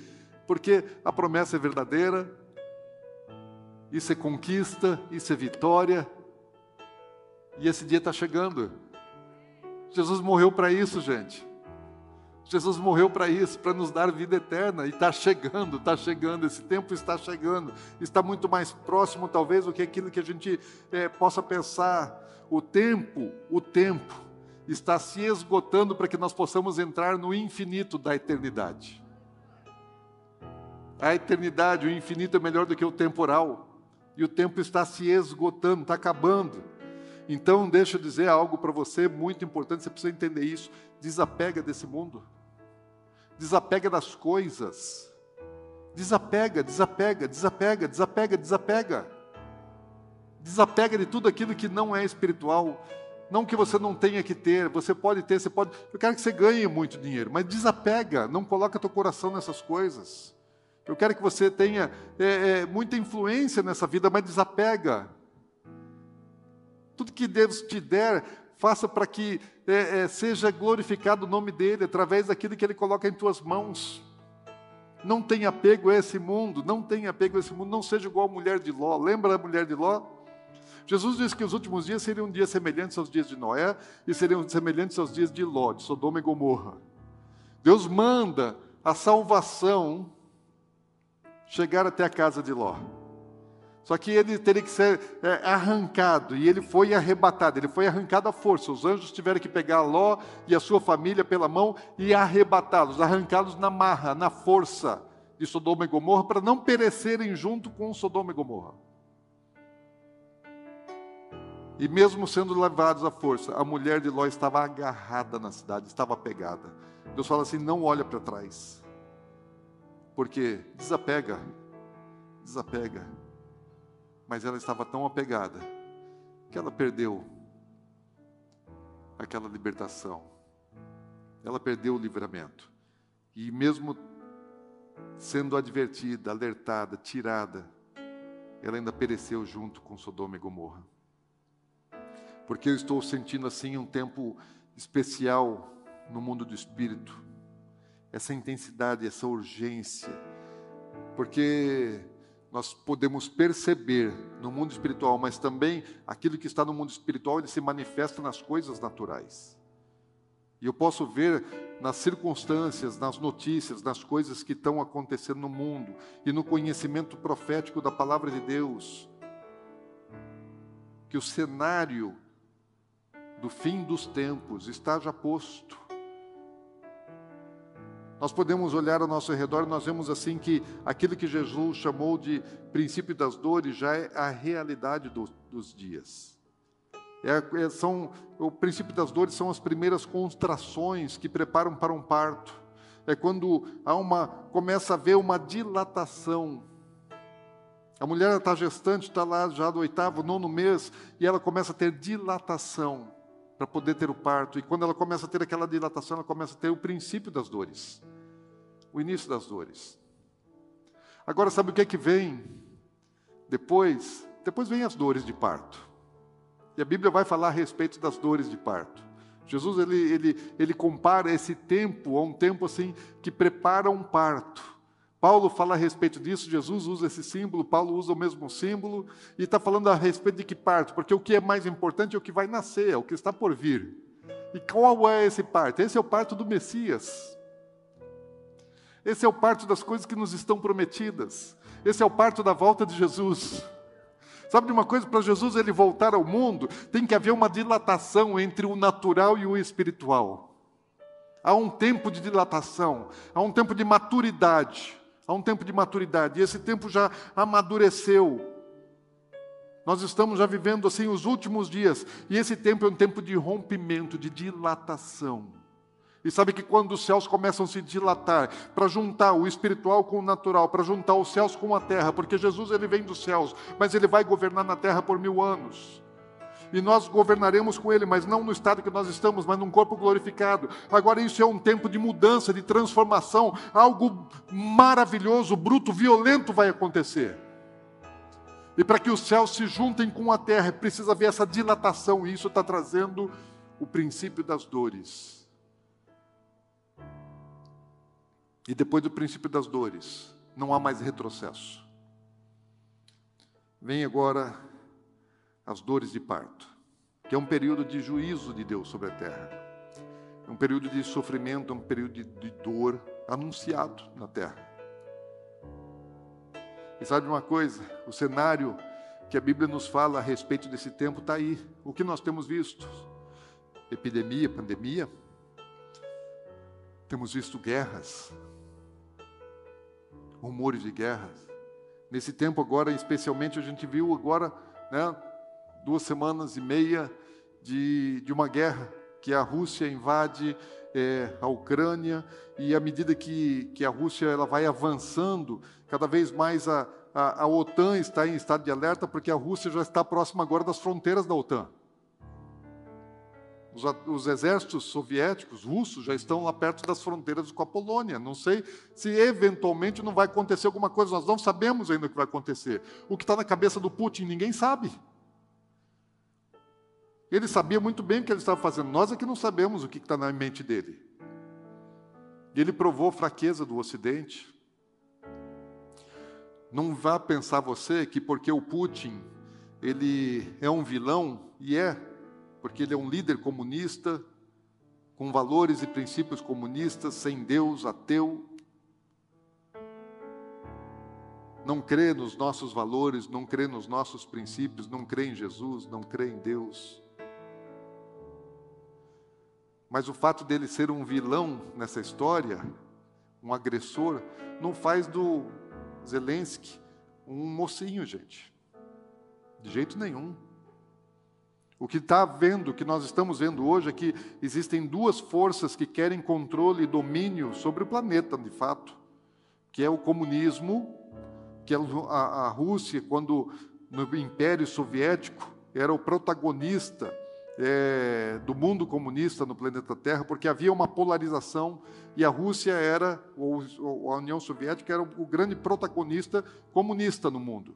Porque a promessa é verdadeira, isso é conquista, isso é vitória, e esse dia está chegando. Jesus morreu para isso, gente. Jesus morreu para isso, para nos dar vida eterna, e está chegando, está chegando, esse tempo está chegando, está muito mais próximo, talvez, do que aquilo que a gente é, possa pensar o tempo, o tempo está se esgotando para que nós possamos entrar no infinito da eternidade. A eternidade, o infinito é melhor do que o temporal. E o tempo está se esgotando, está acabando. Então, deixa eu dizer algo para você muito importante, você precisa entender isso. Desapega desse mundo. Desapega das coisas. Desapega, desapega, desapega, desapega, desapega. Desapega de tudo aquilo que não é espiritual. Não que você não tenha que ter, você pode ter, você pode. Eu quero que você ganhe muito dinheiro, mas desapega, não coloca teu coração nessas coisas. Eu quero que você tenha é, é, muita influência nessa vida, mas desapega. Tudo que Deus te der, faça para que é, é, seja glorificado o nome dele através daquilo que ele coloca em tuas mãos. Não tenha apego a esse mundo, não tenha apego a esse mundo, não seja igual a mulher de Ló. Lembra da mulher de Ló? Jesus disse que os últimos dias seriam dias semelhantes aos dias de Noé e seriam semelhantes aos dias de Ló, de Sodoma e Gomorra. Deus manda a salvação chegar até a casa de Ló. Só que ele teria que ser é, arrancado, e ele foi arrebatado, ele foi arrancado à força. Os anjos tiveram que pegar Ló e a sua família pela mão e arrebatá-los, arrancá-los na marra, na força de Sodoma e Gomorra, para não perecerem junto com Sodoma e Gomorra. E mesmo sendo levados à força, a mulher de Ló estava agarrada na cidade, estava pegada. Deus fala assim: não olha para trás. Porque desapega, desapega. Mas ela estava tão apegada que ela perdeu aquela libertação. Ela perdeu o livramento. E mesmo sendo advertida, alertada, tirada, ela ainda pereceu junto com Sodoma e Gomorra porque eu estou sentindo assim um tempo especial no mundo do espírito. Essa intensidade, essa urgência. Porque nós podemos perceber no mundo espiritual, mas também aquilo que está no mundo espiritual, ele se manifesta nas coisas naturais. E eu posso ver nas circunstâncias, nas notícias, nas coisas que estão acontecendo no mundo e no conhecimento profético da palavra de Deus, que o cenário do fim dos tempos está já posto. Nós podemos olhar ao nosso redor e nós vemos assim que aquilo que Jesus chamou de princípio das dores já é a realidade do, dos dias. É, é, são, o princípio das dores são as primeiras contrações que preparam para um parto. É quando há uma, começa a haver uma dilatação. A mulher está gestante, está lá já do oitavo, nono mês, e ela começa a ter dilatação para poder ter o parto. E quando ela começa a ter aquela dilatação, ela começa a ter o princípio das dores, o início das dores. Agora, sabe o que é que vem depois? Depois vem as dores de parto. E a Bíblia vai falar a respeito das dores de parto. Jesus ele, ele, ele compara esse tempo a um tempo assim que prepara um parto. Paulo fala a respeito disso, Jesus usa esse símbolo, Paulo usa o mesmo símbolo, e está falando a respeito de que parto, porque o que é mais importante é o que vai nascer, é o que está por vir. E qual é esse parto? Esse é o parto do Messias. Esse é o parto das coisas que nos estão prometidas. Esse é o parto da volta de Jesus. Sabe de uma coisa? Para Jesus ele voltar ao mundo, tem que haver uma dilatação entre o natural e o espiritual. Há um tempo de dilatação, há um tempo de maturidade, há um tempo de maturidade, e esse tempo já amadureceu. Nós estamos já vivendo assim os últimos dias, e esse tempo é um tempo de rompimento, de dilatação. E sabe que quando os céus começam a se dilatar, para juntar o espiritual com o natural, para juntar os céus com a terra, porque Jesus ele vem dos céus, mas ele vai governar na terra por mil anos. E nós governaremos com ele, mas não no estado que nós estamos, mas num corpo glorificado. Agora, isso é um tempo de mudança, de transformação, algo maravilhoso, bruto, violento vai acontecer. E para que os céus se juntem com a terra, precisa haver essa dilatação, e isso está trazendo o princípio das dores E depois do princípio das dores, não há mais retrocesso. Vem agora as dores de parto, que é um período de juízo de Deus sobre a terra. É um período de sofrimento, é um período de, de dor anunciado na terra. E sabe uma coisa? O cenário que a Bíblia nos fala a respeito desse tempo está aí. O que nós temos visto? Epidemia, pandemia. Temos visto guerras, rumores de guerras. Nesse tempo agora, especialmente, a gente viu agora, né, duas semanas e meia de, de uma guerra que a Rússia invade é, a Ucrânia e à medida que, que a Rússia ela vai avançando, cada vez mais a, a, a OTAN está em estado de alerta porque a Rússia já está próxima agora das fronteiras da OTAN. Os, os, exércitos soviéticos, russos, já estão lá perto das fronteiras com a Polônia. Não sei se eventualmente não vai acontecer alguma coisa, nós não sabemos ainda o que vai acontecer. O que está na cabeça do Putin, ninguém sabe. Ele sabia muito bem o que ele estava fazendo, nós é que não sabemos o que está na mente dele. Ele provou a fraqueza do Ocidente. Não vá pensar você que porque o Putin ele é um vilão, e é, porque ele é um líder comunista, com valores e princípios comunistas, sem Deus, ateu. Não crê nos nossos valores, não crê nos nossos princípios, não crê em Jesus, não crê em Deus. Mas o fato dele ser um vilão nessa história, um agressor, não faz do Zelensky um mocinho, gente. De jeito nenhum. O que está vendo, o que nós estamos vendo hoje é que existem duas forças que querem controle e domínio sobre o planeta, de fato, que é o comunismo, que é a, a Rússia, quando no Império Soviético era o protagonista é, do mundo comunista no planeta Terra, porque havia uma polarização e a Rússia era, ou a União Soviética era o grande protagonista comunista no mundo.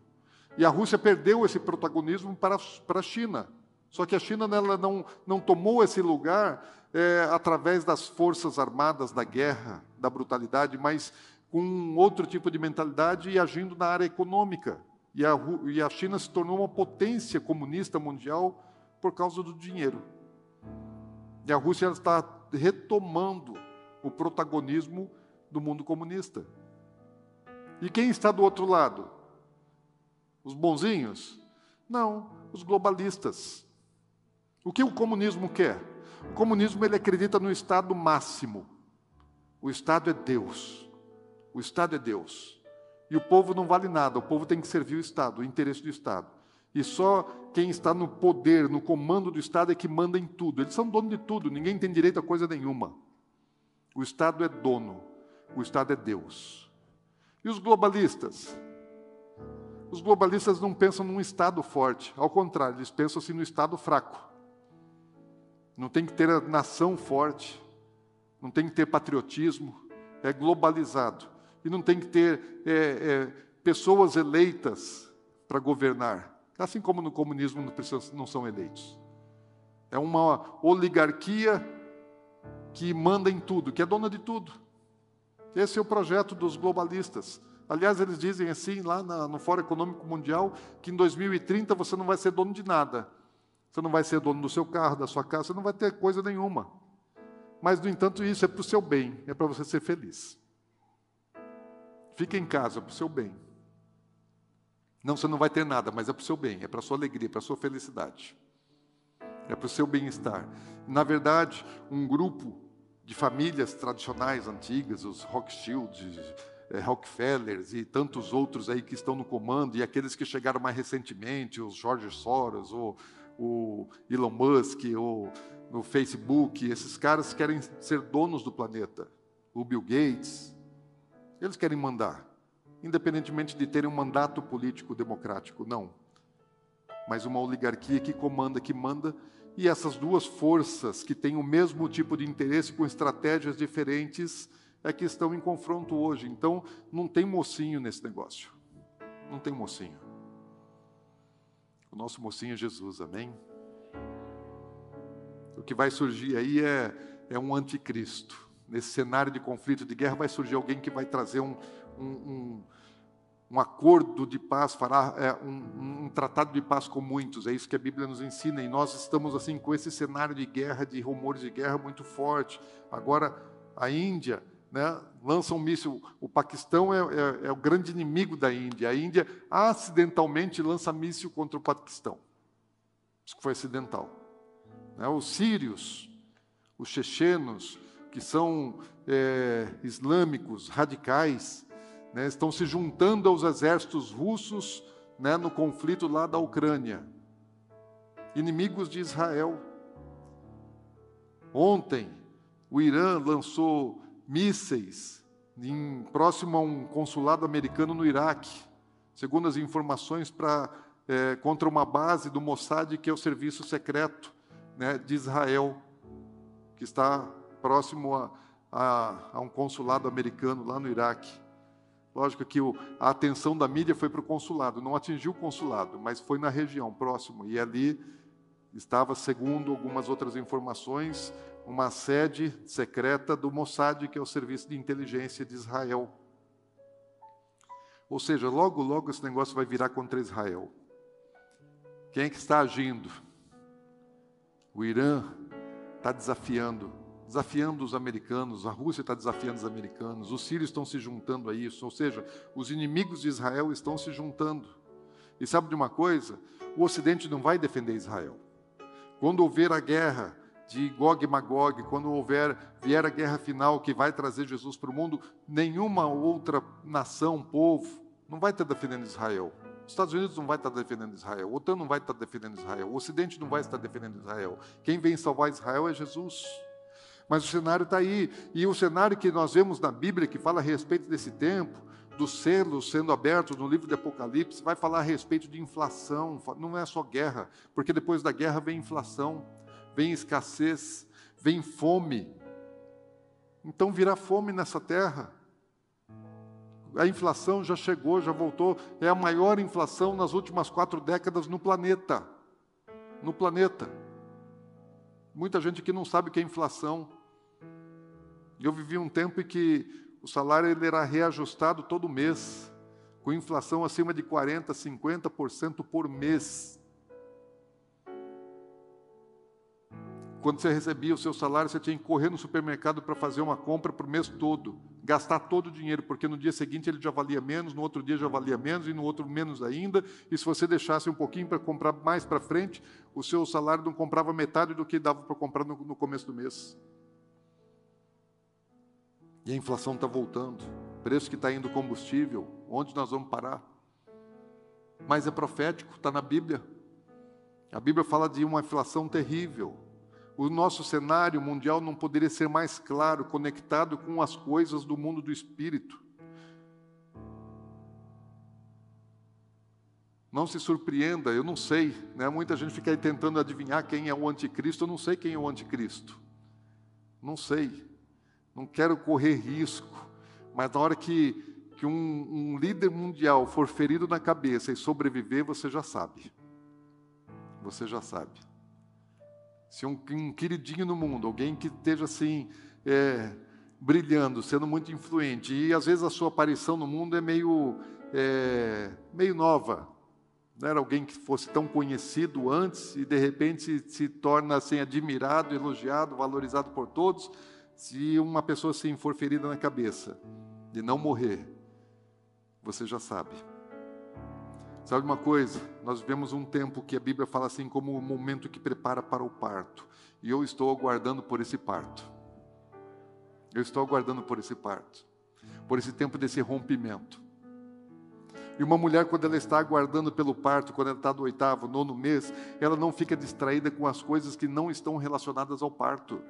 E a Rússia perdeu esse protagonismo para, para a China. Só que a China ela não, não tomou esse lugar é, através das forças armadas, da guerra, da brutalidade, mas com outro tipo de mentalidade e agindo na área econômica. E a, e a China se tornou uma potência comunista mundial por causa do dinheiro. E a Rússia está retomando o protagonismo do mundo comunista. E quem está do outro lado? Os bonzinhos? Não, os globalistas. O que o comunismo quer? O comunismo ele acredita no estado máximo. O estado é Deus. O estado é Deus. E o povo não vale nada, o povo tem que servir o estado, o interesse do estado. E só quem está no poder, no comando do Estado é que manda em tudo. Eles são dono de tudo, ninguém tem direito a coisa nenhuma. O Estado é dono, o Estado é Deus. E os globalistas? Os globalistas não pensam num Estado forte, ao contrário, eles pensam assim no Estado fraco. Não tem que ter a nação forte, não tem que ter patriotismo, é globalizado. E não tem que ter é, é, pessoas eleitas para governar. Assim como no comunismo não são eleitos. É uma oligarquia que manda em tudo, que é dona de tudo. Esse é o projeto dos globalistas. Aliás, eles dizem assim lá no Fórum Econômico Mundial que em 2030 você não vai ser dono de nada. Você não vai ser dono do seu carro, da sua casa, você não vai ter coisa nenhuma. Mas, no entanto, isso é para o seu bem, é para você ser feliz. Fique em casa, para o seu bem. Não, você não vai ter nada, mas é para o seu bem, é para a sua alegria, para a sua felicidade. É para o seu bem-estar. Na verdade, um grupo de famílias tradicionais antigas, os Rothschilds, eh, Rockefellers e tantos outros aí que estão no comando, e aqueles que chegaram mais recentemente, os George Soros, ou o Elon Musk, ou no Facebook, esses caras querem ser donos do planeta. O Bill Gates, eles querem mandar independentemente de terem um mandato político democrático, não. Mas uma oligarquia que comanda, que manda, e essas duas forças que têm o mesmo tipo de interesse com estratégias diferentes é que estão em confronto hoje. Então, não tem mocinho nesse negócio. Não tem mocinho. O nosso mocinho é Jesus, amém? O que vai surgir aí é, é um anticristo. Nesse cenário de conflito, de guerra, vai surgir alguém que vai trazer um, um, um, um acordo de paz, fará é, um, um, tratado de paz com muitos. É isso que a Bíblia nos ensina. E nós estamos assim com esse cenário de guerra, de rumores de guerra muito forte. Agora a Índia né, lança um míssil. O Paquistão é, é, é, o grande inimigo da Índia. A Índia acidentalmente lança míssil contra o Paquistão. Isso foi acidental. Né, os sírios, os chechenos, que são é, islâmicos radicais, né, estão se juntando aos exércitos russos né, no conflito lá da Ucrânia. Inimigos de Israel. Ontem, o Irã lançou mísseis em, próximo a um consulado americano no Iraque, segundo as informações para é, contra uma base do Mossad, que é o serviço secreto né, de Israel, que está próximo a, a, a um consulado americano lá no Iraque. Lógico que a atenção da mídia foi para o consulado, não atingiu o consulado, mas foi na região próximo. E ali estava, segundo algumas outras informações, uma sede secreta do Mossad, que é o serviço de inteligência de Israel. Ou seja, logo, logo esse negócio vai virar contra Israel. Quem é que está agindo? O Irã está desafiando desafiando os americanos, a Rússia está desafiando os americanos, os sírios estão se juntando a isso, ou seja, os inimigos de Israel estão se juntando. E sabe de uma coisa? O Ocidente não vai defender Israel. Quando houver a guerra de Gog e Magog, quando houver vier a guerra final que vai trazer Jesus para o mundo, nenhuma outra nação, povo, não vai estar defendendo Israel. Os Estados Unidos não vai estar defendendo Israel, o OTAN não vai estar defendendo Israel, o Ocidente não vai estar defendendo Israel. Quem vem salvar Israel é Jesus. Mas o cenário está aí. E o cenário que nós vemos na Bíblia, que fala a respeito desse tempo, dos selos sendo abertos no livro de Apocalipse, vai falar a respeito de inflação. Não é só guerra, porque depois da guerra vem inflação, vem escassez, vem fome. Então virá fome nessa terra. A inflação já chegou, já voltou. É a maior inflação nas últimas quatro décadas no planeta. No planeta. Muita gente que não sabe o que é inflação. Eu vivi um tempo em que o salário ele era reajustado todo mês, com inflação acima de 40%, 50% por mês. Quando você recebia o seu salário, você tinha que correr no supermercado para fazer uma compra para o mês todo, gastar todo o dinheiro, porque no dia seguinte ele já valia menos, no outro dia já valia menos e no outro menos ainda. E se você deixasse um pouquinho para comprar mais para frente, o seu salário não comprava metade do que dava para comprar no, no começo do mês. E a inflação está voltando. Preço que está indo combustível. Onde nós vamos parar? mas é profético, está na Bíblia. A Bíblia fala de uma inflação terrível. O nosso cenário mundial não poderia ser mais claro, conectado com as coisas do mundo do espírito. Não se surpreenda, eu não sei, né? muita gente fica aí tentando adivinhar quem é o anticristo, eu não sei quem é o anticristo. Não sei, não quero correr risco, mas na hora que, que um, um líder mundial for ferido na cabeça e sobreviver, você já sabe. Você já sabe. Se um, um queridinho no mundo, alguém que esteja assim, é, brilhando, sendo muito influente, e às vezes a sua aparição no mundo é meio, é, meio nova, não era alguém que fosse tão conhecido antes e de repente se, se torna assim admirado, elogiado, valorizado por todos. Se uma pessoa assim for ferida na cabeça de não morrer, você já sabe. Sabe uma coisa? Nós vivemos um tempo que a Bíblia fala assim como o momento que prepara para o parto. E eu estou aguardando por esse parto. Eu estou aguardando por esse parto. Por esse tempo desse rompimento. E uma mulher, quando ela está aguardando pelo parto, quando ela está do oitavo, nono mês, ela não fica distraída com as coisas que não estão relacionadas ao parto.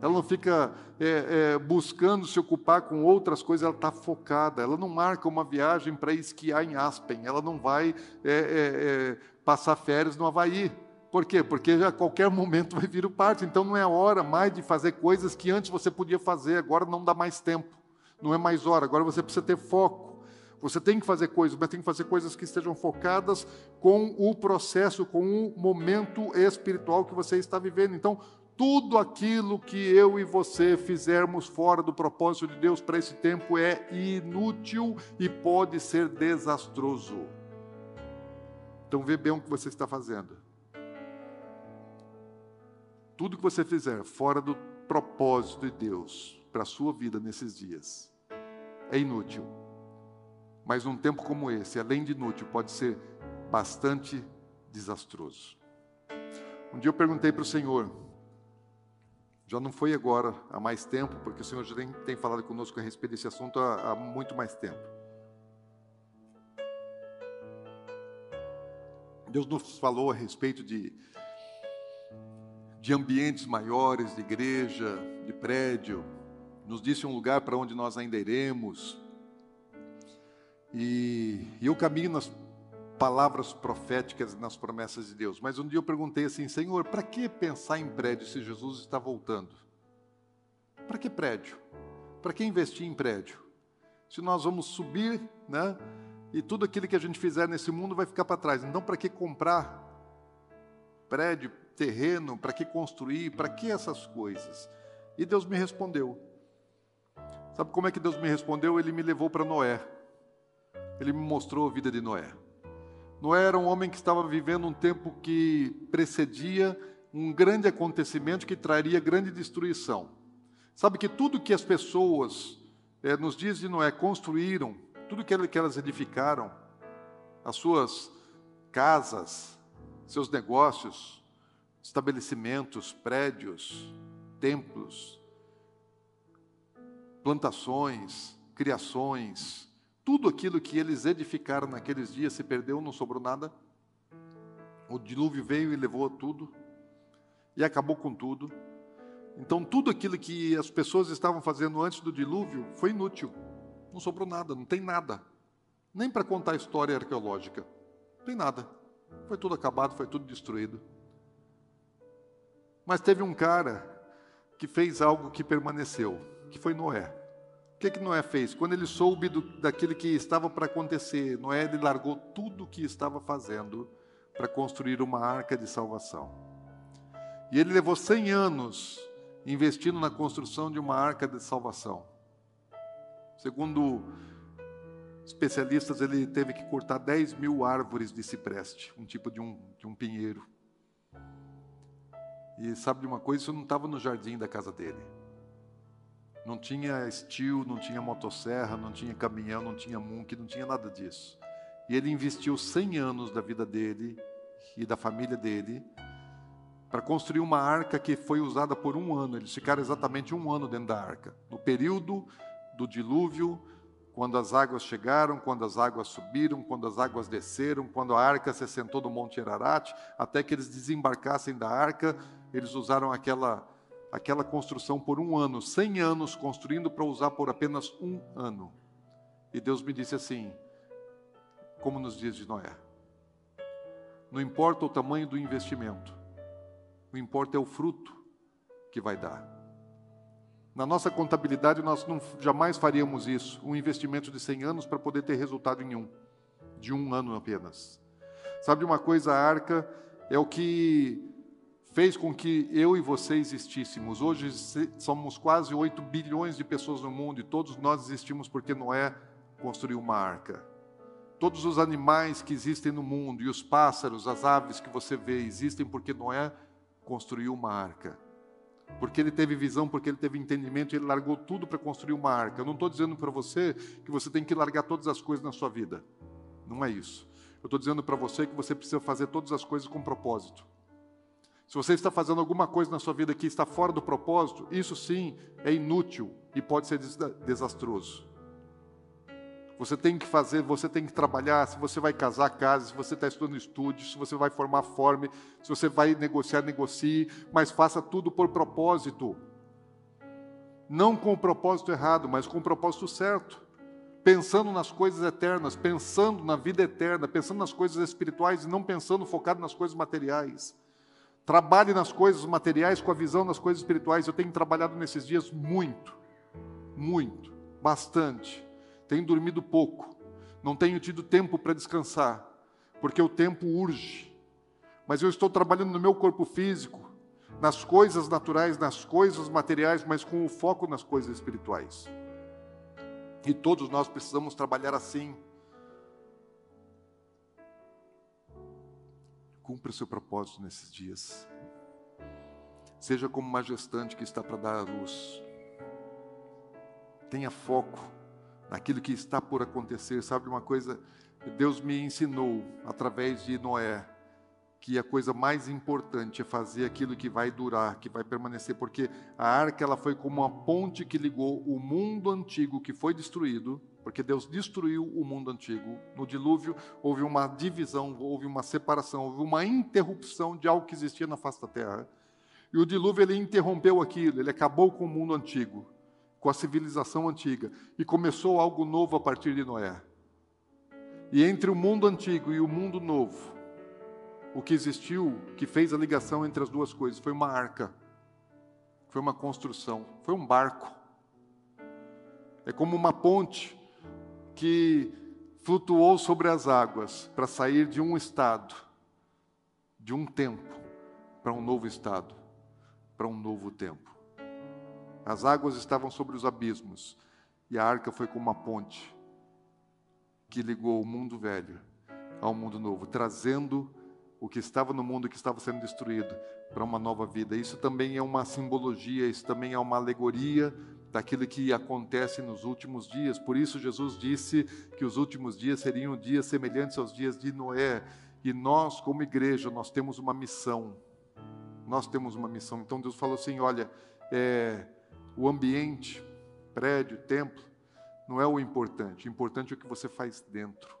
Ela não fica é, é, buscando se ocupar com outras coisas, ela está focada. Ela não marca uma viagem para esquiar em Aspen, ela não vai é, é, é, passar férias no Havaí. Por quê? Porque a qualquer momento vai vir o parto. Então não é hora mais de fazer coisas que antes você podia fazer, agora não dá mais tempo. Não é mais hora, agora você precisa ter foco. Você tem que fazer coisas, mas tem que fazer coisas que estejam focadas com o processo, com o momento espiritual que você está vivendo. Então, tudo aquilo que eu e você fizermos fora do propósito de Deus para esse tempo é inútil e pode ser desastroso. Então, vê bem o que você está fazendo. Tudo que você fizer fora do propósito de Deus para a sua vida nesses dias é inútil. Mas num tempo como esse, além de inútil, pode ser bastante desastroso. Um dia eu perguntei para o Senhor, já não foi agora, há mais tempo, porque o Senhor já tem, tem falado conosco a respeito desse assunto há, há muito mais tempo. Deus nos falou a respeito de, de ambientes maiores, de igreja, de prédio, nos disse um lugar para onde nós ainda iremos, e, e eu caminho nas palavras proféticas, nas promessas de Deus. Mas um dia eu perguntei assim, Senhor, para que pensar em prédio se Jesus está voltando? Para que prédio? Para que investir em prédio? Se nós vamos subir, né? E tudo aquilo que a gente fizer nesse mundo vai ficar para trás. Então, para que comprar prédio, terreno? Para que construir? Para que essas coisas? E Deus me respondeu. Sabe como é que Deus me respondeu? Ele me levou para Noé ele me mostrou a vida de Noé. Noé era um homem que estava vivendo um tempo que precedia um grande acontecimento que traria grande destruição. Sabe que tudo que as pessoas, é, nos dias de Noé, construíram, tudo que elas edificaram, as suas casas, seus negócios, estabelecimentos, prédios, templos, plantações, criações, tudo aquilo que eles edificaram naqueles dias se perdeu, não sobrou nada. O dilúvio veio e levou tudo, e acabou com tudo. Então, tudo aquilo que as pessoas estavam fazendo antes do dilúvio foi inútil. Não sobrou nada, não tem nada. Nem para contar a história arqueológica. Não tem nada. Foi tudo acabado, foi tudo destruído. Mas teve um cara que fez algo que permaneceu, que foi Noé. Que, que Noé fez? Quando ele soube do, daquilo que estava para acontecer, Noé ele largou tudo o que estava fazendo para construir uma arca de salvação. E ele levou 100 anos investindo na construção de uma arca de salvação. Segundo especialistas, ele teve que cortar 10 mil árvores de cipreste, um tipo de um, de um pinheiro. E sabe de uma coisa? Isso não estava no jardim da casa dele. Não tinha estilo, não tinha motosserra, não tinha caminhão, não tinha munk, não tinha nada disso. E ele investiu 100 anos da vida dele e da família dele para construir uma arca que foi usada por um ano. Eles ficaram exatamente um ano dentro da arca. No período do dilúvio, quando as águas chegaram, quando as águas subiram, quando as águas desceram, quando a arca se assentou no Monte Ararat, até que eles desembarcassem da arca, eles usaram aquela, aquela construção por um ano, cem anos construindo para usar por apenas um ano. E Deus me disse assim, como nos dias de Noé: não importa o tamanho do investimento, o importa é o fruto que vai dar. Na nossa contabilidade, nós não, jamais faríamos isso, um investimento de 100 anos para poder ter resultado em um, de um ano apenas. Sabe uma coisa, a arca é o que fez com que eu e você existíssemos. Hoje somos quase 8 bilhões de pessoas no mundo e todos nós existimos porque Noé construiu uma arca. Todos os animais que existem no mundo e os pássaros, as aves que você vê, existem porque Noé construiu uma arca porque ele teve visão, porque ele teve entendimento, ele largou tudo para construir uma arca. Eu não estou dizendo para você que você tem que largar todas as coisas na sua vida. Não é isso. Eu estou dizendo para você que você precisa fazer todas as coisas com propósito. Se você está fazendo alguma coisa na sua vida que está fora do propósito, isso sim é inútil e pode ser desastroso. Você tem que fazer, você tem que trabalhar. Se você vai casar, case. Se você está estudando, estude. Se você vai formar, forme. Se você vai negociar, negocie. Mas faça tudo por propósito. Não com o propósito errado, mas com o propósito certo. Pensando nas coisas eternas, pensando na vida eterna, pensando nas coisas espirituais e não pensando focado nas coisas materiais. Trabalhe nas coisas materiais com a visão das coisas espirituais. Eu tenho trabalhado nesses dias muito, muito, bastante tenho dormido pouco, não tenho tido tempo para descansar, porque o tempo urge. Mas eu estou trabalhando no meu corpo físico, nas coisas naturais, nas coisas materiais, mas com o foco nas coisas espirituais. E todos nós precisamos trabalhar assim. Cumpra o seu propósito nesses dias. Seja como uma gestante que está para dar a luz. Tenha foco naquilo que está por acontecer. Sabe uma coisa? Deus me ensinou através de Noé que a coisa mais importante é fazer aquilo que vai durar, que vai permanecer, porque a arca ela foi como uma ponte que ligou o mundo antigo que foi destruído, porque Deus destruiu o mundo antigo. No dilúvio houve uma divisão, houve uma separação, houve uma interrupção de algo que existia na face da terra. E o dilúvio ele interrompeu aquilo, ele acabou com o mundo antigo com a civilização antiga e começou algo novo a partir de Noé. E entre o mundo antigo e o mundo novo, o que existiu, que fez a ligação entre as duas coisas, foi uma arca, foi uma construção, foi um barco. É como uma ponte que flutuou sobre as águas para sair de um estado, de um tempo, para um novo estado, para um novo tempo. As águas estavam sobre os abismos e a arca foi como uma ponte que ligou o mundo velho ao mundo novo, trazendo o que estava no mundo que estava sendo destruído para uma nova vida. Isso também é uma simbologia, isso também é uma alegoria daquilo que acontece nos últimos dias. Por isso Jesus disse que os últimos dias seriam dias semelhantes aos dias de Noé. E nós, como igreja, nós temos uma missão. Nós temos uma missão. Então Deus falou assim: olha, é, o ambiente, prédio, templo, não é o importante. O importante é o que você faz dentro.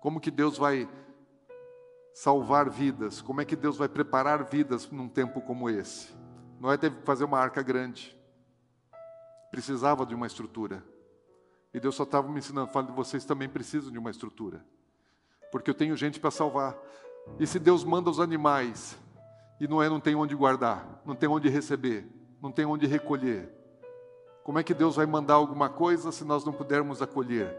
Como que Deus vai salvar vidas? Como é que Deus vai preparar vidas num tempo como esse? Noé teve que fazer uma arca grande. Precisava de uma estrutura. E Deus só estava me ensinando, falando, vocês também precisam de uma estrutura. Porque eu tenho gente para salvar. E se Deus manda os animais e Noé não tem onde guardar, não tem onde receber, não tem onde recolher. Como é que Deus vai mandar alguma coisa se nós não pudermos acolher?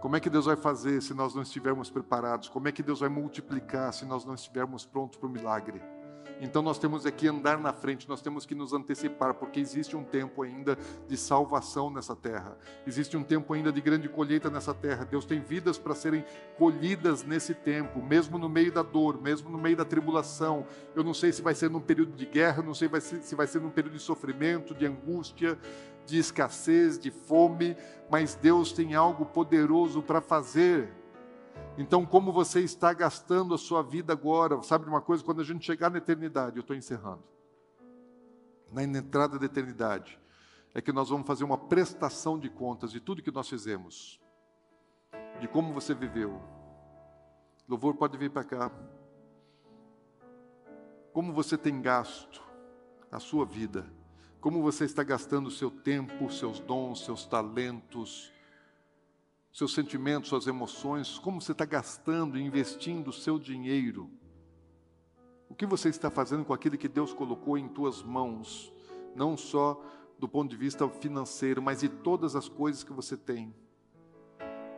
Como é que Deus vai fazer se nós não estivermos preparados? Como é que Deus vai multiplicar se nós não estivermos prontos para o milagre? Então nós temos aqui andar na frente, nós temos que nos antecipar, porque existe um tempo ainda de salvação nessa terra. Existe um tempo ainda de grande colheita nessa terra. Deus tem vidas para serem colhidas nesse tempo, mesmo no meio da dor, mesmo no meio da tribulação. Eu não sei se vai ser num período de guerra, não sei se vai ser num período de sofrimento, de angústia, de escassez, de fome, mas Deus tem algo poderoso para fazer então, como você está gastando a sua vida agora? Sabe de uma coisa? Quando a gente chegar na eternidade, eu estou encerrando. Na entrada da eternidade, é que nós vamos fazer uma prestação de contas de tudo que nós fizemos, de como você viveu. Louvor pode vir para cá. Como você tem gasto a sua vida, como você está gastando o seu tempo, seus dons, seus talentos, seus sentimentos, suas emoções, como você está gastando e investindo o seu dinheiro. O que você está fazendo com aquilo que Deus colocou em tuas mãos, não só do ponto de vista financeiro, mas de todas as coisas que você tem.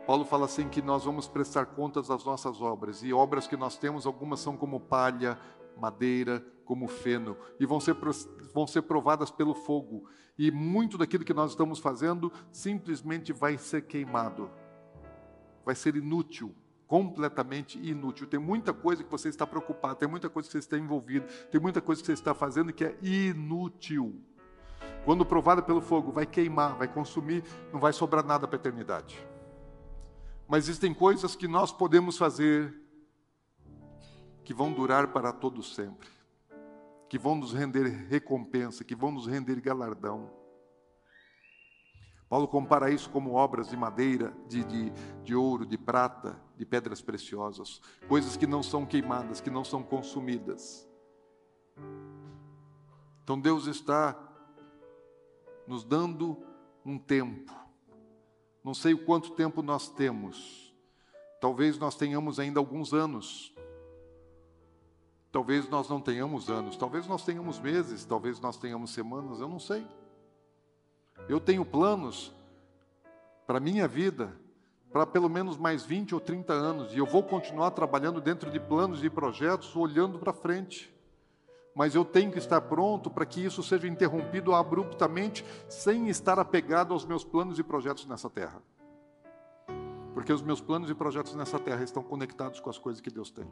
Paulo fala assim que nós vamos prestar contas das nossas obras, e obras que nós temos, algumas são como palha, madeira, como feno, e vão ser, vão ser provadas pelo fogo. E muito daquilo que nós estamos fazendo simplesmente vai ser queimado, vai ser inútil, completamente inútil. Tem muita coisa que você está preocupado, tem muita coisa que você está envolvido, tem muita coisa que você está fazendo que é inútil. Quando provada pelo fogo, vai queimar, vai consumir, não vai sobrar nada para a eternidade. Mas existem coisas que nós podemos fazer que vão durar para todo sempre, que vão nos render recompensa, que vão nos render galardão. Paulo compara isso como obras de madeira, de, de, de ouro, de prata, de pedras preciosas, coisas que não são queimadas, que não são consumidas. Então Deus está nos dando um tempo. Não sei o quanto tempo nós temos. Talvez nós tenhamos ainda alguns anos. Talvez nós não tenhamos anos, talvez nós tenhamos meses, talvez nós tenhamos semanas, eu não sei. Eu tenho planos para a minha vida para pelo menos mais 20 ou 30 anos, e eu vou continuar trabalhando dentro de planos e projetos, olhando para frente mas eu tenho que estar pronto para que isso seja interrompido abruptamente, sem estar apegado aos meus planos e projetos nessa terra. Porque os meus planos e projetos nessa terra estão conectados com as coisas que Deus tem.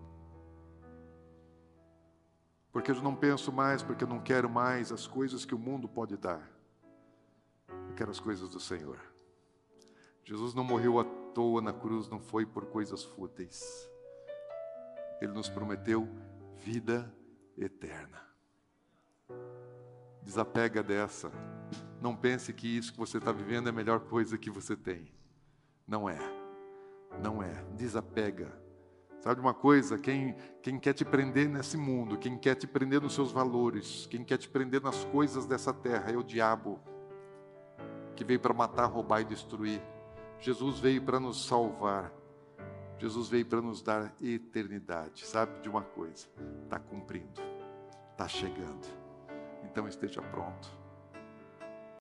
Porque eu não penso mais, porque eu não quero mais as coisas que o mundo pode dar. Quero as coisas do Senhor. Jesus não morreu à toa na cruz, não foi por coisas fúteis. Ele nos prometeu vida eterna. Desapega dessa. Não pense que isso que você está vivendo é a melhor coisa que você tem. Não é. Não é. Desapega. Sabe uma coisa? Quem, quem quer te prender nesse mundo, quem quer te prender nos seus valores, quem quer te prender nas coisas dessa terra é o diabo, que veio para matar, roubar e destruir. Jesus veio para nos salvar. Jesus veio para nos dar eternidade. Sabe de uma coisa? Está cumprindo, está chegando. Então esteja pronto.